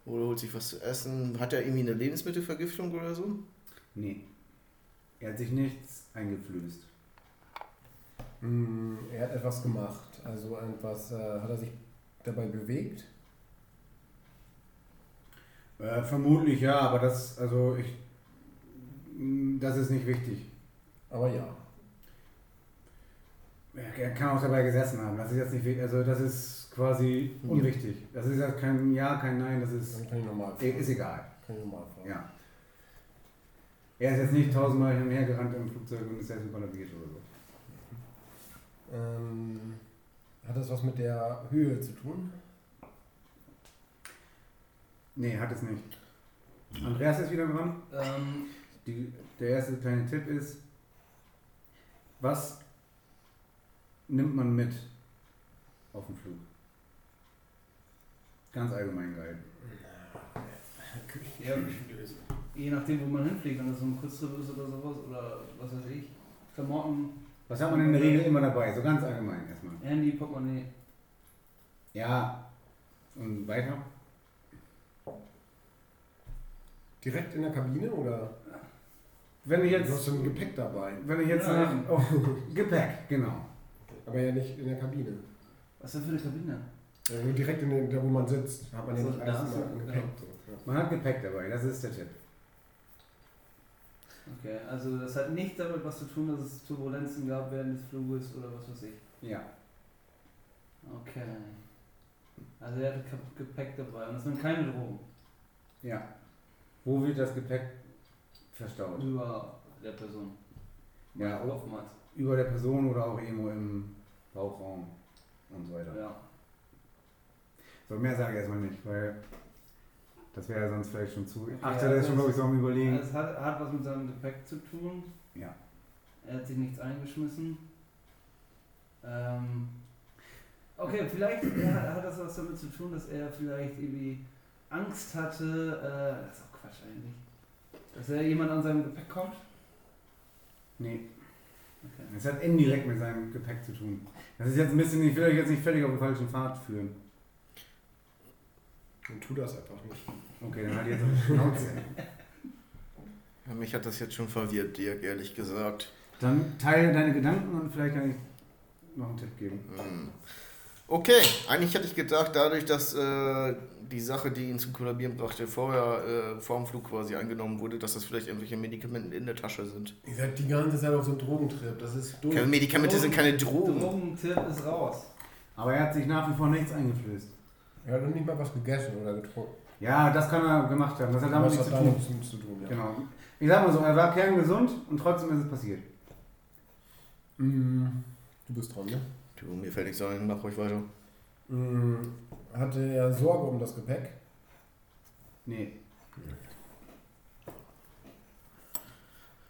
Oder holt sich was zu essen. Hat er irgendwie eine Lebensmittelvergiftung oder so? Nee. Er hat sich nichts eingeflößt. mh, er hat etwas gemacht. Also etwas, äh, hat er sich dabei bewegt? Äh, vermutlich ja, aber das, also ich. mh, Das ist nicht wichtig. Aber ja. Er kann auch dabei gesessen haben. Das ist jetzt nicht wichtig. Also das ist quasi unwichtig. Das ist ja kein Ja, kein Nein, das ist. Dann kann ich normal Ist egal. Kann ich normal fragen. Ja. Er ist jetzt nicht tausendmal hin und her gerannt im Flugzeug und ist jetzt kollabiert oder so. Ähm, hat das was mit der Höhe zu tun? Nee, hat es nicht. Andreas ist wieder dran. Ähm, Die, der erste kleine Tipp ist, was nimmt man mit auf dem Flug? Ganz allgemein gehalten. ja, je nachdem, wo man hinfliegt, wenn das so ein Kurztrip ist oder sowas, oder was weiß ich, Klamotten, Was hat man in der Regel immer dabei? So ganz allgemein erstmal. Handy, Portemonnaie. Ja. Und weiter? Direkt in der Kabine oder? Wenn ich Du hast jetzt, schon Gepäck dabei. wenn ich jetzt Ja, nach, oh, Gepäck, genau. Aber ja nicht in der Kabine. Was denn für eine Kabine? Ja, nur direkt in den, da wo man sitzt, hat man ja So, nicht alles hast du- Gepäck. So, ja. Man hat Gepäck dabei, das ist der Tipp. Okay, also das hat nicht damit was zu tun, dass es Turbulenzen gab während des Fluges oder was weiß ich. Ja. Okay. Also er hatte Gepäck dabei und es waren keine Drogen Ja. Wo wird das Gepäck verstaut? über der Person. Ja, oftmals. Über der Person oder auch irgendwo im Bauchraum und so weiter. Ja. So, mehr sage ich erstmal nicht, weil das wäre ja sonst vielleicht schon zu. Ach, der ist also schon, glaube ich, so am Überlegen. Es hat, hat was mit seinem Gepäck zu tun. Ja. Er hat sich nichts eingeschmissen. Ähm, okay, vielleicht ja, hat das was damit zu tun, dass er vielleicht irgendwie Angst hatte. Äh, das ist auch Quatsch eigentlich. Dass er jemand an seinem Gepäck kommt. Nee, Okay. es hat indirekt mit seinem Gepäck zu tun. Das ist jetzt ein bisschen, ich will euch jetzt nicht völlig auf den falschen Pfad führen. Und tu das einfach nicht. Okay, dann halt jetzt auf die Schnauze. Ja, mich hat das jetzt schon verwirrt, Dirk, ehrlich gesagt. Dann teile deine Gedanken und vielleicht kann ich noch einen Tipp geben. Hm. Okay, eigentlich hätte ich gedacht, dadurch, dass äh, die Sache, die ihn zum Kollabieren brachte, vorher äh, vor dem Flug quasi eingenommen wurde, dass das vielleicht irgendwelche Medikamente in der Tasche sind. Ihr seid die ganze Zeit auf so einem Drogentrip. Das ist dumm. Keine Medikamente sind keine Drogen. Drogentipp ist raus. Aber er hat sich nach wie vor nichts eingeflößt. Er hat noch nicht mal was gegessen oder getrunken. Ja, das kann er gemacht haben. Das hat damit Was nichts hat zu tun. zu tun, ja. Genau. Ich sag mal so, er war kerngesund und trotzdem ist es passiert. Mm, Du bist dran, ne? Du, mir fällt nichts ein, mach ruhig weiter. Mm, Hatte er Sorge um das Gepäck? Nee.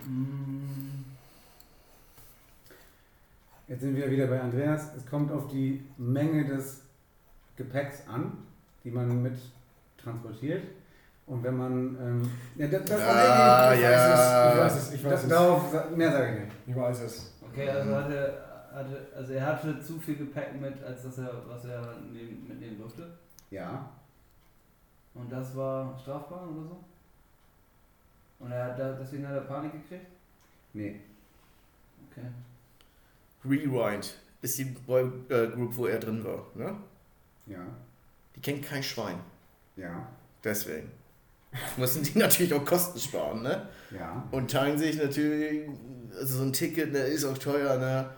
Mm, Jetzt sind wir wieder bei Andreas. Es kommt auf die Menge des Gepäcks an, die man mit transportiert. Und wenn man. Ähm, ja, das, das Ah, ich ja. weiß es, ich weiß das, es. darauf, mehr sage ich nicht. Ich weiß es. Okay, also hatte, hatte, also er hatte zu viel Gepäck mit, als dass er, was er nehmen, mitnehmen durfte. Ja. Und das war strafbar oder so? Und er hat da, deswegen hat er Panik gekriegt? Nee. Okay. Rewind ist die Boy äh, Group, wo er drin war. Ne? Ja. Die kennt kein Schwein. Ja. Deswegen. Müssen die natürlich auch Kosten sparen, ne? Ja. Und teilen sich natürlich, also so ein Ticket, ne, ist auch teuer, ne?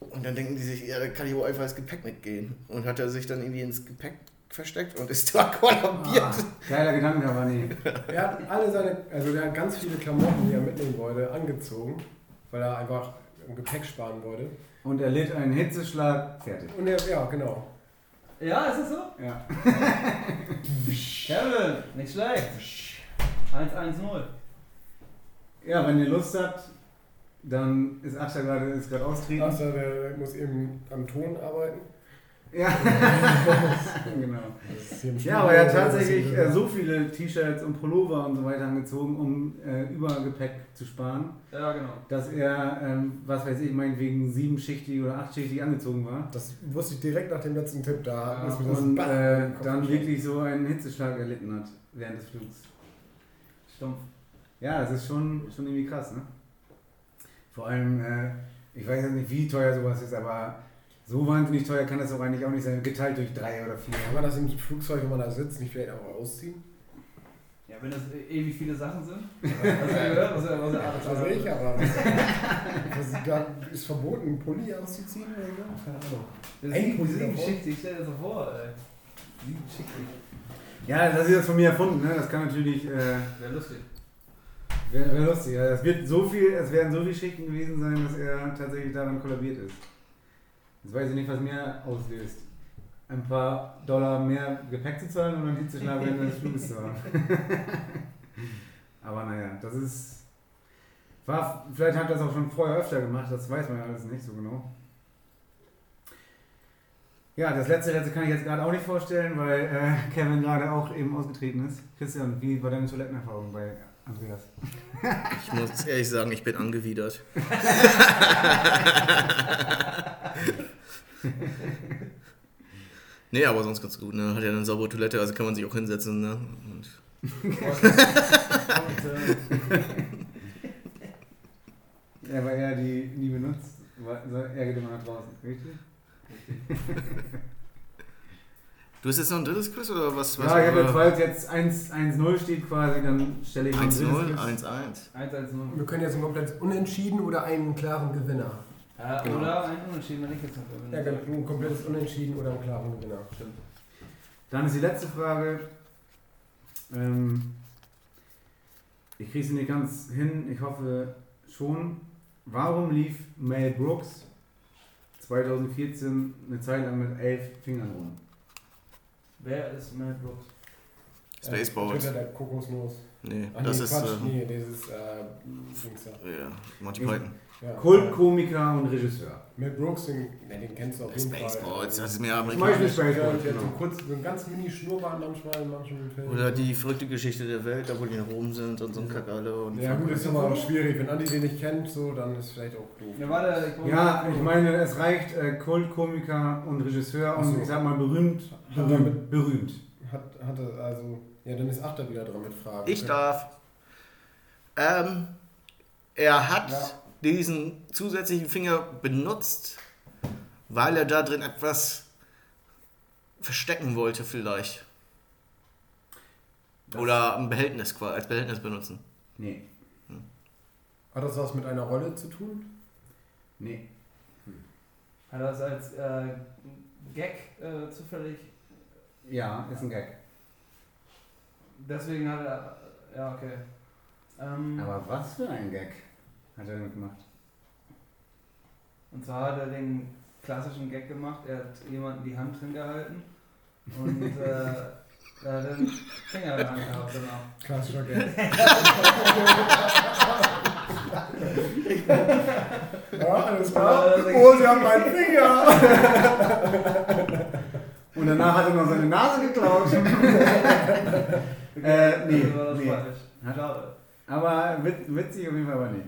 Und dann denken die sich, ja, da kann ich auch einfach ins Gepäck mitgehen. Und hat er sich dann irgendwie ins Gepäck versteckt und ist da kollabiert. Ah, geiler Gedanke, aber nee. Er hat alle seine, also der hat ganz viele Klamotten, die er mitnehmen wollte, angezogen, weil er einfach im Gepäck sparen wollte. Und er litt einen Hitzeschlag. Fertig. Und er, ja, genau. Ja, ist es so? Ja. Kevin, nicht schlecht. 1-1-0. Ja, wenn ihr Lust habt, dann ist Ascha gerade ist gerade austreten. Außer der muss eben am Ton arbeiten. Ja. genau. Ja, aber er hat tatsächlich äh, so viele T-Shirts und Pullover und so weiter angezogen, um äh, Übergepäck zu sparen, Ja, genau. dass er, ähm, was weiß ich, meinetwegen siebenschichtig oder achtschichtig angezogen war. Das wusste ich direkt nach dem letzten Tipp. Da Ja, ist mir das Und äh, dann wirklich so einen Hitzeschlag erlitten hat während des Flugs. Stumpf. Ja, das ist schon, schon irgendwie krass, ne? Vor allem, äh, ich weiß jetzt nicht, wie teuer sowas ist, aber so wahnsinnig teuer kann das auch eigentlich auch nicht sein, geteilt durch drei oder vier. Kann man das im Flugzeug, wenn man da sitzt, nicht vielleicht auch ausziehen? Ja, wenn das e- ewig viele Sachen sind. Hast du gehört, was er, was er Das weiß ich, aber was, da ist verboten, einen Pulli auszuziehen oder so? Keine Ahnung. Das Ein sieben, Pulli sieben? Schicht, ich stell dir das so vor, ey. Sieben Schicht. Ja, das ist jetzt von mir erfunden, ne? Das kann natürlich, äh, Wäre lustig. Wäre wär lustig. Ja, es wird so viel, es werden so viele Schichten gewesen sein, dass er tatsächlich daran kollabiert ist. Jetzt weiß ich nicht, was mehr auslöst. Ein paar Dollar mehr Gepäck zu zahlen oder einen Hitzeschlag während des Fluges zu haben. Aber naja, das ist. War, vielleicht hat er das auch schon vorher öfter gemacht, das weiß man ja alles nicht so genau. Ja, das letzte Rätsel kann ich jetzt gerade auch nicht vorstellen, weil äh, Kevin gerade auch eben ausgetreten ist. Christian, wie war deine Toilettenerfahrung bei Andreas? Ich muss ehrlich sagen, ich bin angewidert. nee, aber sonst ganz gut, ne? Hat ja eine saubere Toilette, also kann man sich auch hinsetzen, ne? Ja, weil er die nie benutzt, er geht immer nach draußen, richtig? du hast jetzt noch ein drittes Quiz oder was? was ja, ich habe jetzt, weil es jetzt 1 1-0 steht quasi, dann stelle ich noch ein 1-0, drittes. 1-1. 1-1-0. Wir können jetzt ein komplett unentschieden oder einen klaren Gewinner. Ja, Genau. Oder ein Unentschieden, wenn ich jetzt noch gewinne. Ja, genau, ein komplettes Unentschieden oder einen klaren Gewinner. Stimmt. Dann ist die letzte Frage. Ähm, ich kriege sie nicht ganz hin, ich hoffe schon. Warum lief Mel Brooks 2014 eine Zeit lang mit elf Fingern rum? Wer ist Mel Brooks? Spaceballs. Twitter der Kokosnuss. Nee, Ach das nee, ist Quatsch, äh, nee, dieses, äh, Dings da. ja, Monty Python. Ja. Kultkomiker und Regisseur. Mel Brooks, den, den kennst du auf jeden Fall. Spaceballs, das ist mehr Beispiel amerikanisch. Ja, Spaceballs, der hat so genau. kurz, so einen ganz mini Schnurrbart manchmal in manchen Filmen. Oder die verrückte Geschichte der Welt, da wo die in Rom sind und so ein Kack alle. Und Ja gut, ist aber auch schwierig. Wenn Andi den nicht kennt, so, dann ist vielleicht auch doof. Ja, warte, ich Ja, ich meine, es reicht äh, Kultkomiker und Regisseur so. und ich sag mal berühmt. Hat er Berühmt. berühmt. Hat, hatte also, ja, dann ist Achter wieder dran mit Fragen. Ich darf. Ähm, er hat Ja. Diesen zusätzlichen Finger benutzt, weil er da drin etwas verstecken wollte, vielleicht. Das- Oder ein Behältnis quasi, als Behältnis benutzen. Nee, Hat das was mit einer Rolle zu tun? nee. Hat er das als äh, Gag äh, zufällig? Ja, ist ein Gag. Deswegen hat er. Ja, okay. Ähm, Aber was für ein Gag hat er damit gemacht? Und zwar hat er den klassischen Gag gemacht, er hat jemanden die Hand hingehalten und äh, er hat den Finger in der Hand gehabt danach. Klassischer Gag. ja, alles klar. Oh, sie haben meinen Finger! Und danach hat er noch seine Nase geklaut. Äh, nee, Also war das nee. Schade. Aber wit witzig auf jeden Fall aber nicht.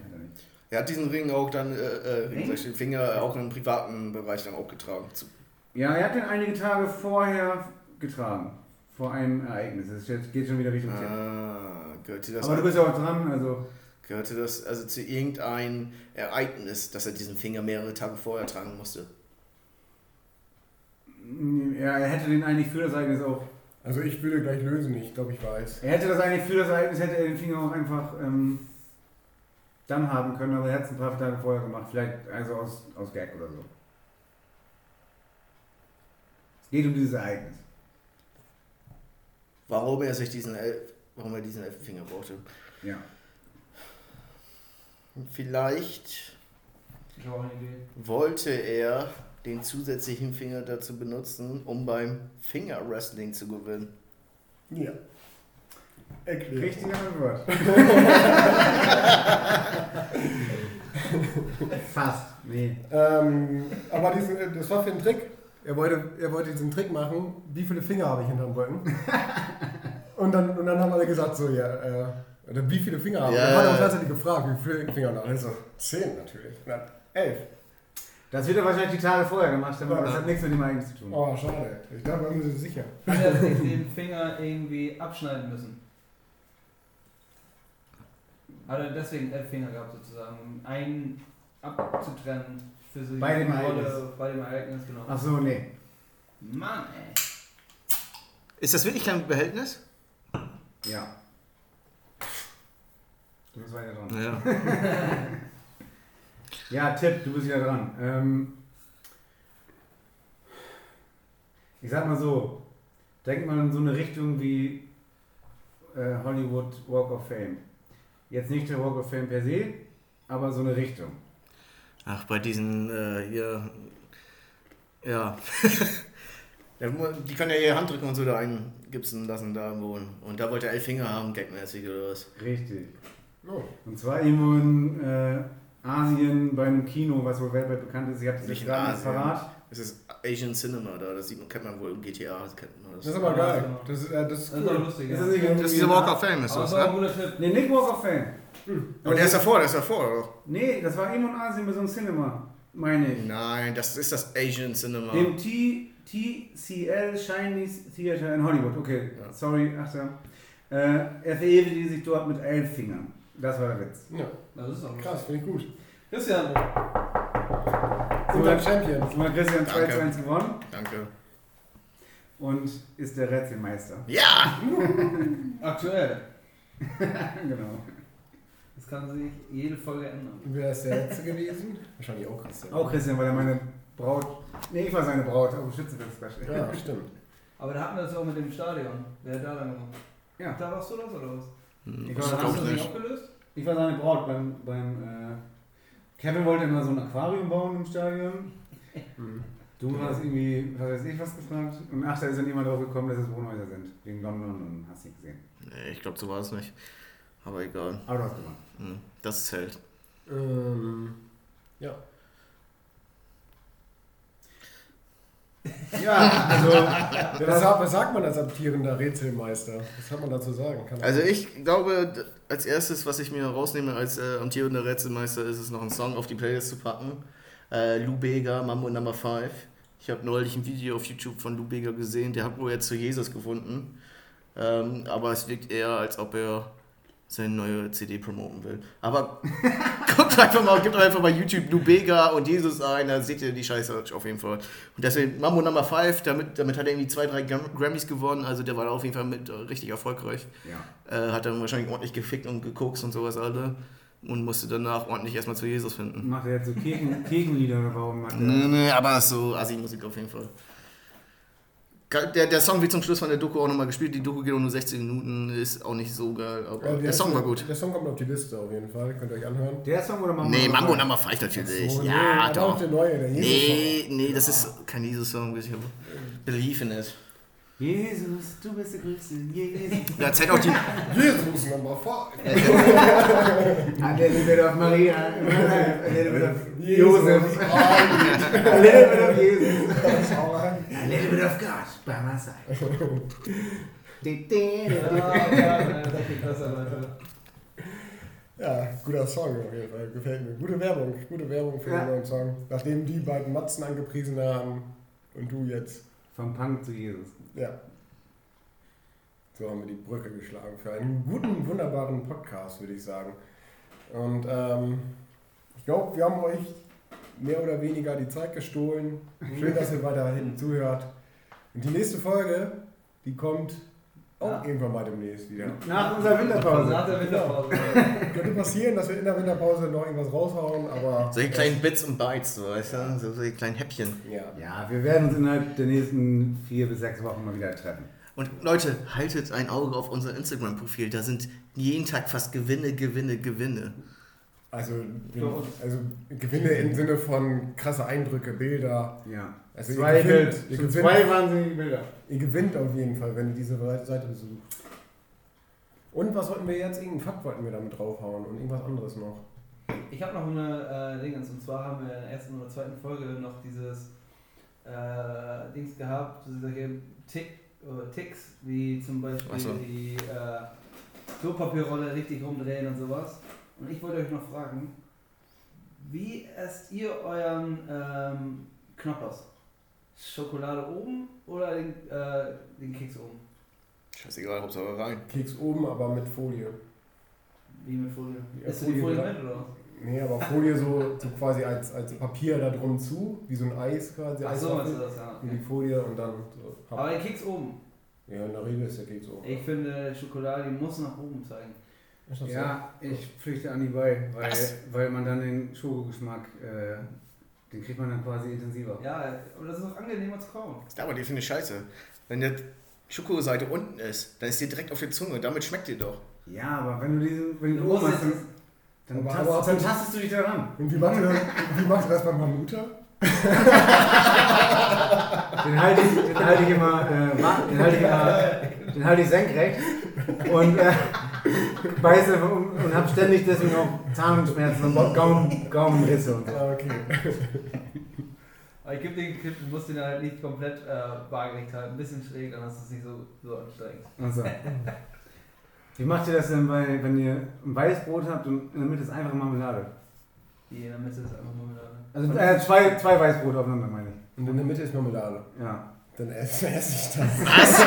Er hat diesen Ring auch dann, äh, äh, Ring? den Finger auch im privaten Bereich dann auch getragen. Zu- Ja, er hat den einige Tage vorher getragen. Vor einem Ereignis. Es jetzt- geht schon wieder Richtung. Ah, gehörte das, Aber du bist ja auch dran, also. gehörte das also zu irgendein Ereignis, dass er diesen Finger mehrere Tage vorher tragen musste? Ja, er hätte den eigentlich für das Ereignis auch. Also ich würde gleich lösen, ich glaube ich weiß. Er hätte das eigentlich für das Ereignis, hätte er den Finger auch einfach ähm, dann haben können, aber er hat es ein paar Tage vorher gemacht. Vielleicht also aus, aus Gag oder so. Es geht um dieses Ereignis. Warum er sich diesen Elf, warum er diesen Elfenfinger brauchte? Ja. Vielleicht Ich habe auch eine Idee. wollte er den zusätzlichen Finger dazu benutzen, um beim Finger-Wrestling zu gewinnen. Ja. Erklärt. Richtige Antwort. Fast. Nee. Ähm, aber diesen, das war für ein Trick. Er wollte, er wollte diesen Trick machen, wie viele Finger habe ich hinterm Rücken? Und dann, und dann haben alle gesagt, so, ja, äh, oder wie viele Finger haben wir? Ja, Er hat ja, auch tatsächlich gefragt, wie viele Finger noch. Also, zehn natürlich. Dann, elf. Das wird er wahrscheinlich die Tage vorher gemacht haben, aber Ja. das hat nichts mit dem Ereignis zu tun. Oh, schade. Ich dachte, wir sind sicher. Hat er sich den Finger irgendwie abschneiden müssen? Hat er deswegen elf Finger gehabt sozusagen, um einen abzutrennen für so Bei dem die Rolle Ereignis. bei dem Ereignis, genau. Ach so, nee. Mann, ey. Ist das wirklich kein Behältnis? Ja. Du bist weiter dran. Ja. Ja, Tipp, du bist wieder dran. Ähm, ich sag mal so, denk mal in so eine Richtung wie äh, Hollywood Walk of Fame. Jetzt nicht der Walk of Fame per se, aber so eine Richtung. Ach, bei diesen äh, hier. Ja. Die können ja ihre Hand drücken und so da eingipsen lassen da irgendwo. Und da wollte er elf Finger haben, gagmäßig oder was. Richtig. Oh. Und zwar irgendwo in äh, Asien bei einem Kino, was wohl weltweit bekannt ist. Ich habe das Nicht gerade nicht Das ist Asian Cinema da, das sieht man, kennt man wohl im GTA. Das kennt man Das das. ist aber geil. Das ist, äh, das ist Das ist cool. lustig. Ist ja. das nicht Das ist ein- Walk of Fame, ist Aber das, ne? Nee, nicht Walk of Fame. Und der ist davor, der ist davor, oder? Nee, das war irgendwo in Asien bei so einem Cinema, meine ich. Nein, das ist das Asian Cinema. Dem T TCL Chinese Theater in Hollywood. Okay, Ja. sorry, Achter. Äh, er verewigte sich dort mit elf Fingern. Das war der Witz. Ja, Das ist auch krass, finde ich gut. Christian, Und dein Champion. Mal Christian 2 Danke. zu 1 gewonnen Danke. und ist der Rätselmeister. Ja! aktuell. genau. Das kann sich jede Folge ändern. Wer ist der Letzte gewesen? Wahrscheinlich auch Christian. Auch Christian, weil er meine Braut. Nee, ich war seine Braut, auf dem Schützenfest Ja, stimmt. Aber da hatten wir das auch mit dem Stadion. Wer hat da dann gemacht? Ja. Da warst du das oder was? Hm, Ich glaub, Hast du ich das nicht. nicht aufgelöst? Ich war seine Braut beim, beim äh, Kevin wollte immer so ein Aquarium bauen im Stadion. Mhm. Du hast irgendwie, was weiß ich, was gefragt. Und ach, da ist dann jemand drauf gekommen, dass es Wohnhäuser sind. Wegen London und hast nicht gesehen. Nee, ich glaube, so war es nicht. Aber egal. Aber du hast gewonnen. Hm, Das zählt. Ähm, ja. Ja, also. ja was, sagt- was sagt man als amtierender Rätselmeister? Was hat man dazu sagen? Kann Also ich glaube, als erstes, was ich mir rausnehme als äh, amtierender Rätselmeister, ist es noch einen Song auf die Playlist zu packen. Äh, Lou Bega, Mambo Number 5. Ich habe neulich ein Video auf YouTube von Lou Bega gesehen, der hat wohl jetzt zu Jesus gefunden. Ähm, aber es wirkt eher, als ob er seine neue CD promoten will. Aber guckt einfach mal, gebt einfach mal YouTube Lou Bega und Jesus ein, da seht ihr die Scheiße auf jeden Fall. Und deswegen Mambo Number 5, damit, damit hat er irgendwie zwei, drei Gram- Grammys gewonnen, also der war auf jeden Fall mit äh, richtig erfolgreich. Ja. Äh, hat dann wahrscheinlich ordentlich gefickt und gekokst und sowas alle. Und musste danach ordentlich erstmal zu Jesus finden. Macht er jetzt so Kirchen, Kirchenlieder oder warum? Nee, nee, aber so Assi-Musik auf jeden Fall. Der, der Song wird zum Schluss von der Doku auch nochmal gespielt. Die Doku geht auch nur 16 Minuten, ist auch nicht so geil, aber Ja, der Song war gut. Der Song kommt auf die Liste auf jeden Fall. Könnt ihr euch anhören. Der Song oder Mambo? Nee, Mambo? Number 5 natürlich. So, nee, ja, auch doch. der neue, der Jesus Nee, nee, das ist kein Jesus-Song. Ich Believe in it. Jesus, du bist der Größte, Jesus. Da zählt auch die. Jesus Number 5. A little bit of Maria, a little bit of Jesus. Joseph, a little bit of Jesus, a little bit of God besser, Leute. Ja, guter Song auf jeden Fall. Gefällt mir. Gute Werbung. Gute Werbung für Ja. den neuen Song. Nachdem die beiden Matzen angepriesen haben und du jetzt. Vom Punk zu Jesus. Ja. So haben wir die Brücke geschlagen für einen guten, wunderbaren Podcast, würde ich sagen. Und ähm, ich glaube, wir haben euch mehr oder weniger die Zeit gestohlen. Schön, dass ihr weiterhin zuhört. Und die nächste Folge, die kommt auch Ja. irgendwann mal demnächst wieder. Nach unserer Winterpause. Nach der Winterpause. Könnte passieren, dass wir in der Winterpause noch irgendwas raushauen, aber. Solche kleinen Bits und Bytes, so, weißt du? So, solche kleinen Häppchen. Ja. Ja, wir werden uns innerhalb der nächsten vier bis sechs Wochen mal wieder treffen. Und Leute, haltet ein Auge auf unser Instagram-Profil. Da sind jeden Tag fast Gewinne, Gewinne, Gewinne. Also, also Gewinne im Sinne von krasse Eindrücke, Bilder. Ja. Also zwei ihr gewinnt, ihr, gewinnt, zwei wahnsinnige Bilder. ihr gewinnt auf jeden Fall, wenn ihr diese Seite besucht. Und was wollten wir jetzt? Irgendeinen Fakt wollten wir damit draufhauen und irgendwas anderes noch. Ich habe noch eine äh, Dingens, und zwar haben wir in der ersten oder zweiten Folge noch dieses äh, Dings gehabt, solche Tick, äh, Ticks, wie zum Beispiel so. die äh, Klopapierrolle richtig rumdrehen und sowas. Und ich wollte euch noch fragen, wie esst ihr euren ähm, Knoppers? Schokolade oben oder den, äh, den Keks oben? Scheißegal, Hauptsache rein. Keks oben, aber mit Folie. Wie mit Folie? Ja, Ist die Folie Folie dran. mit oder was? Nee, aber Folie so, so quasi als, als Papier da drum zu, wie so ein Eis quasi. Ach so, meinst du das, ja. Und die Okay. Folie und dann so. Aber den Keks oben. Ja, in der Regel ist der Keks oben. Ich finde, Schokolade die muss nach oben zeigen. Ist das so? Ja, ich pflichte Andi bei, weil, Was? weil man dann den Schokogeschmack, äh, den kriegt man dann quasi intensiver. Ja, aber das ist auch angenehmer zu kauen. Das ist aber die finde ich scheiße. Wenn der Schokoseite unten ist, dann ist die direkt auf der Zunge. Damit schmeckt die doch. Ja, aber wenn du diesen, wenn du Du oben hast, dann, dann, Aber- tastest, aber- dann tastest du dich da ran. Und wie macht ihr das, wie macht ihr das beim Hamuta? Den halte ich, den halte ich immer, äh, den halte ich immer, den halte ich senkrecht und äh, beiße und, und habe ständig deswegen auch Zahnschmerzen und Gaumen, Gaumenrisse und so. Ah, okay. Aber ich gebe den Clip, du musst den halt nicht komplett äh, waagerecht halten. Ein bisschen schräg, dann hast du es nicht so, so anstrengend. Also. Wie macht ihr das denn, bei, wenn ihr ein Weißbrot habt und in der Mitte ist einfach Marmelade? Die in der Mitte ist einfach Marmelade. Also äh, zwei, zwei Weißbrote aufeinander, meine ich. Und in der Mitte ist Marmelade. Ja. Dann esse, ich das.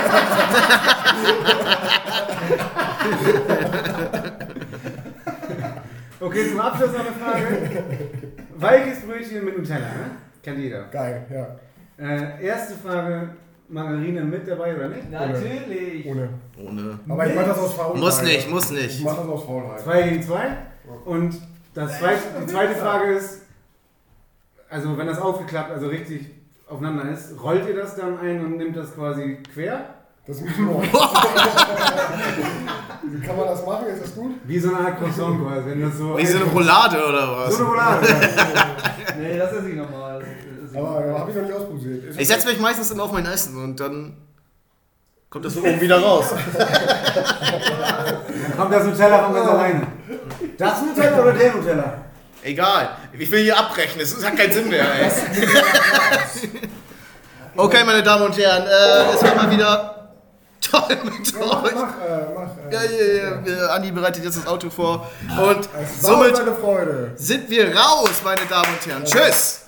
Okay, zum Abschluss noch eine Frage. Weiches Brötchen mit Nutella, ne? Kennt jeder. Geil, ja. Äh, erste Frage, Margarine mit dabei oder nicht? Natürlich! Ohne. Ohne. Aber ich mach das aus Faulheit. Muss nicht, muss Ich nicht. mach das aus Faulheit. Zwei gegen zwei. Und das zweite, die zweite Frage ist, also wenn das aufgeklappt, also richtig aufeinander ist, rollt ihr das dann ein und nimmt das quasi quer? Das mir neu. Wie kann man das machen? Ist das gut? Wie so eine Art Croissant quasi, wenn das so... Wie so eine Roulade oder was? So eine Roulade. Nee, das ist nicht normal. Das ist nicht Aber ja, habe ich noch nicht ausprobiert. Ist Ich setze mich meistens immer auf mein Essen und dann kommt das so oben wieder raus. Dann kommt das Nutella von ganz alleine. Das Nutella oder der Nutella? Egal, ich will hier abbrechen, es hat keinen Sinn mehr. Ey. okay, meine Damen und Herren, äh, es war mal wieder toll mit Ja, euch. mach, äh, mach. Äh, Ja, ja, ja, ja. Andi bereitet jetzt das Auto vor. Und Es war somit sind wir raus, meine Damen und Herren. Tschüss.